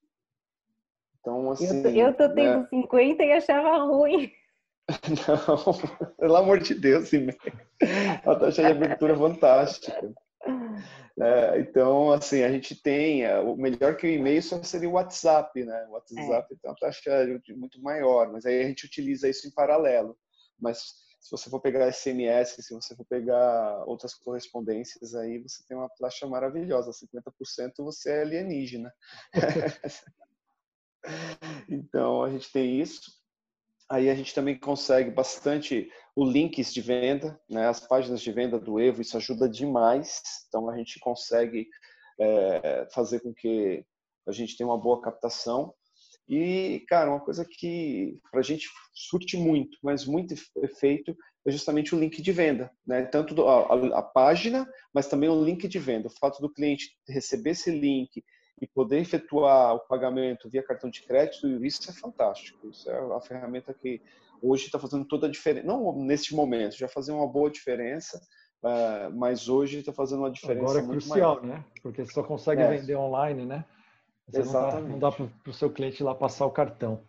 Então, assim. Eu eu tô tendo né? 50 e achava ruim. [LAUGHS] Não, pelo amor de Deus, sim. A taxa de abertura é fantástica. É, então, assim, a gente tem, é, o melhor que o e-mail só seria o WhatsApp, né? O WhatsApp é. tem uma taxa muito maior, mas aí a gente utiliza isso em paralelo. Mas se você for pegar SMS, se você for pegar outras correspondências, aí você tem uma taxa maravilhosa, 50% você é alienígena. [LAUGHS] [LAUGHS] então, a gente tem isso. Aí a gente também consegue bastante o links de venda, né? as páginas de venda do Evo, isso ajuda demais. Então a gente consegue é, fazer com que a gente tenha uma boa captação. E, cara, uma coisa que para a gente surte muito, mas muito efeito, é justamente o link de venda. Né? Tanto a, a página, mas também o link de venda. O fato do cliente receber esse link e poder efetuar o pagamento via cartão de crédito, isso é fantástico. Isso é a ferramenta que hoje está fazendo toda a diferença. Não neste momento, já fazia uma boa diferença, eh, mas hoje está fazendo uma diferença Agora é crucial, maior. né? Porque você só consegue é. vender online, né? Você Exatamente. Não dá, dá para o seu cliente lá passar o cartão.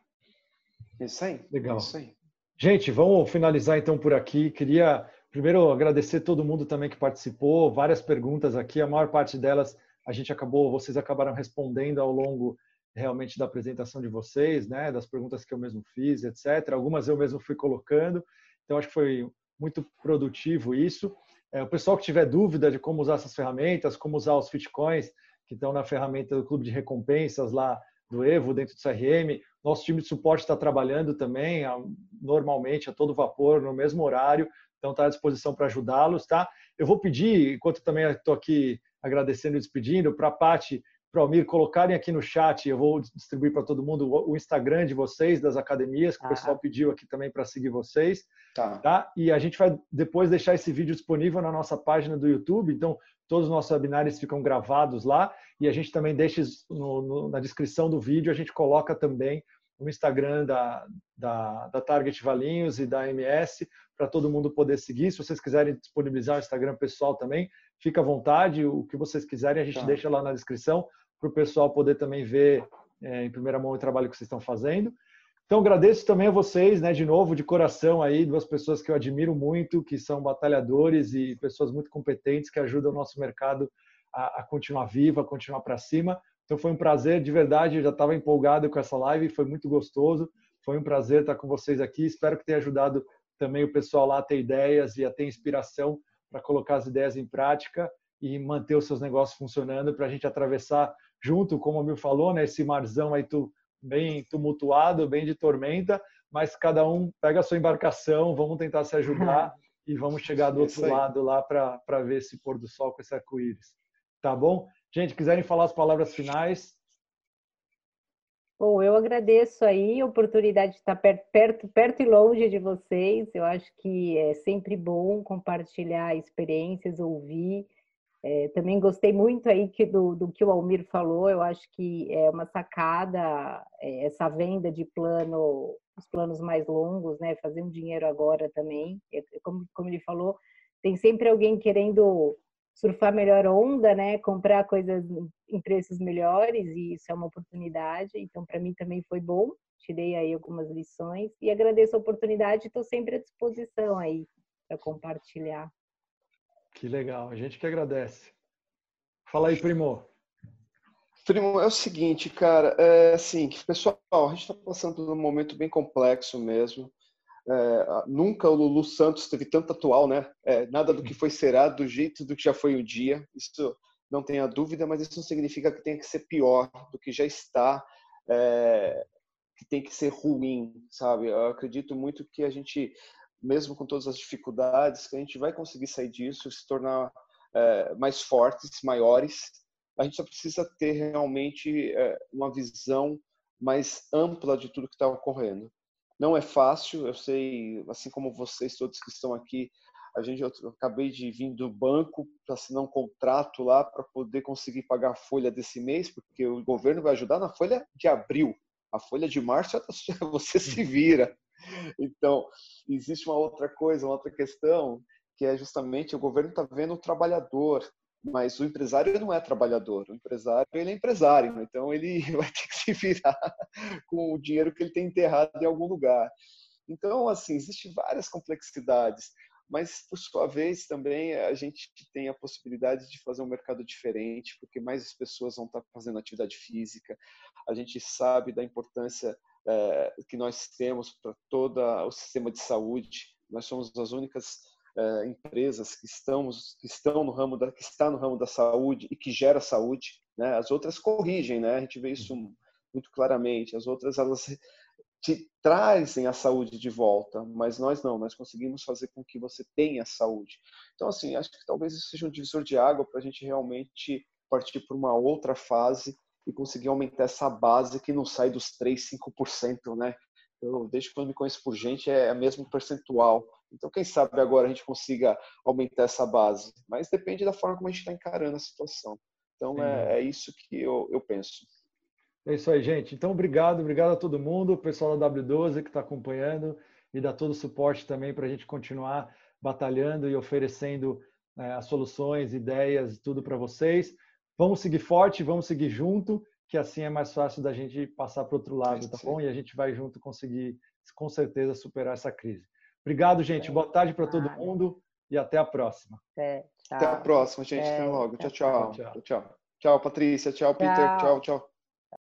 Isso aí. Legal. Isso aí. Gente, vamos finalizar então por aqui. Queria primeiro agradecer todo mundo também que participou, várias perguntas aqui, a maior parte delas a gente acabou, vocês acabaram respondendo ao longo realmente da apresentação de vocês, né, das perguntas que eu mesmo fiz, etc. Algumas eu mesmo fui colocando, então acho que foi muito produtivo isso. É, o pessoal que tiver dúvida de como usar essas ferramentas, como usar os Fitcoins, que estão na ferramenta do clube de recompensas lá do Evo, dentro do CRM, nosso time de suporte está trabalhando também, normalmente, a todo vapor, no mesmo horário, então está à disposição para ajudá-los, tá? Eu vou pedir, enquanto também estou aqui agradecendo e despedindo, para a Paty, para o Almir colocarem aqui no chat, eu vou distribuir para todo mundo o Instagram de vocês, das academias, que ah. o pessoal pediu aqui também para seguir vocês. Tá. tá. E a gente vai depois deixar esse vídeo disponível na nossa página do YouTube, então todos os nossos webinários ficam gravados lá e a gente também deixa no, no, na descrição do vídeo, a gente coloca também o Instagram da, da, da Target Valinhos e da MS para todo mundo poder seguir. Se vocês quiserem disponibilizar o Instagram pessoal também, fica à vontade, o que vocês quiserem a gente tá. deixa lá na descrição para o pessoal poder também ver é, em primeira mão o trabalho que vocês estão fazendo. Então agradeço também a vocês, né, de novo, de coração aí, duas pessoas que eu admiro muito, que são batalhadores e pessoas muito competentes que ajudam o nosso mercado a, a continuar vivo, a continuar para cima. Então foi um prazer, de verdade, eu já estava empolgado com essa live, foi muito gostoso. Foi um prazer estar com vocês aqui. Espero que tenha ajudado também o pessoal lá a ter ideias e a ter inspiração para colocar as ideias em prática e manter os seus negócios funcionando para a gente atravessar junto, como o Mil falou, né, esse marzão aí tu, bem tumultuado, bem de tormenta, mas cada um pega a sua embarcação, vamos tentar se ajudar [LAUGHS] e vamos chegar do outro lado lá para ver esse pôr do sol com esse arco-íris. Tá bom? Gente, quiserem falar as palavras finais, Bom, eu agradeço aí a oportunidade de estar perto, perto, perto e longe de vocês. Eu acho que é sempre bom compartilhar experiências, ouvir. É, também gostei muito aí que do, do, que o Almir falou. Eu acho que é uma sacada é, essa venda de plano, os planos mais longos, né? Fazer um dinheiro agora também. É, como, como ele falou, tem sempre alguém querendo surfar melhor onda, né? Comprar coisas em preços melhores e isso é uma oportunidade. Então, para mim também foi bom. Tirei aí algumas lições e agradeço a oportunidade. Estou sempre à disposição aí para compartilhar. Que legal. A gente que agradece. Fala aí, primo. Primo, é o seguinte, cara, é assim, pessoal, a gente está passando por um momento bem complexo mesmo. É, nunca o Lulu Santos teve tanto atual, né? É, nada do que foi será do jeito do que já foi o dia. Isso não tenha dúvida, mas isso não significa que tenha que ser pior do que já está, é, que tem que ser ruim, sabe? Eu acredito muito que a gente, mesmo com todas as dificuldades, que a gente vai conseguir sair disso, se tornar é, mais fortes, maiores. A gente só precisa ter realmente é, uma visão mais ampla de tudo que está ocorrendo. Não é fácil, eu sei, assim como vocês todos que estão aqui, A gente, eu acabei de vir do banco para assinar um contrato lá para poder conseguir pagar a folha desse mês, porque o governo vai ajudar na folha de abril. A folha de março [LAUGHS] você se vira. Então, existe uma outra coisa, uma outra questão, que é justamente o governo está vendo o trabalhador, mas o empresário não é trabalhador. O empresário ele é empresário, então ele [LAUGHS] vai ter que se virar [LAUGHS] com o dinheiro que ele tem enterrado em algum lugar. Então, assim, existem várias complexidades, mas por sua vez também a gente tem a possibilidade de fazer um mercado diferente, porque mais pessoas vão estar fazendo atividade física. A gente sabe da importância é, que nós temos para todo o sistema de saúde. Nós somos as únicas é, empresas que estamos que estão no ramo da que está no ramo da saúde e que gera saúde. Né? As outras corrigem, né? A gente vê isso muito claramente. As outras elas te trazem a saúde de volta, mas nós não, nós conseguimos fazer com que você tenha saúde. Então, assim, acho que talvez isso seja um divisor de água para a gente realmente partir para uma outra fase e conseguir aumentar essa base que não sai dos 3, 5%, né? Eu, desde quando me conheço por gente, é o mesmo percentual. Então, quem sabe agora a gente consiga aumentar essa base. Mas depende da forma como a gente está encarando a situação. Então, é, é, isso que eu, eu penso. É isso aí, gente. Então, obrigado, obrigado a todo mundo, o pessoal da W12 que está acompanhando e dá todo o suporte também para a gente continuar batalhando e oferecendo é, as soluções, ideias, tudo para vocês. Vamos seguir forte, vamos seguir junto, que assim é mais fácil da gente passar para o outro lado, tá bom? E a gente vai junto conseguir, com certeza, superar essa crise. Obrigado, gente. Boa tarde para todo mundo e até a próxima. Até, até a próxima, gente. Até logo. Tchau, tchau. Tchau, tchau. Tchau, Patrícia. Tchau, Peter. Tchau, tchau.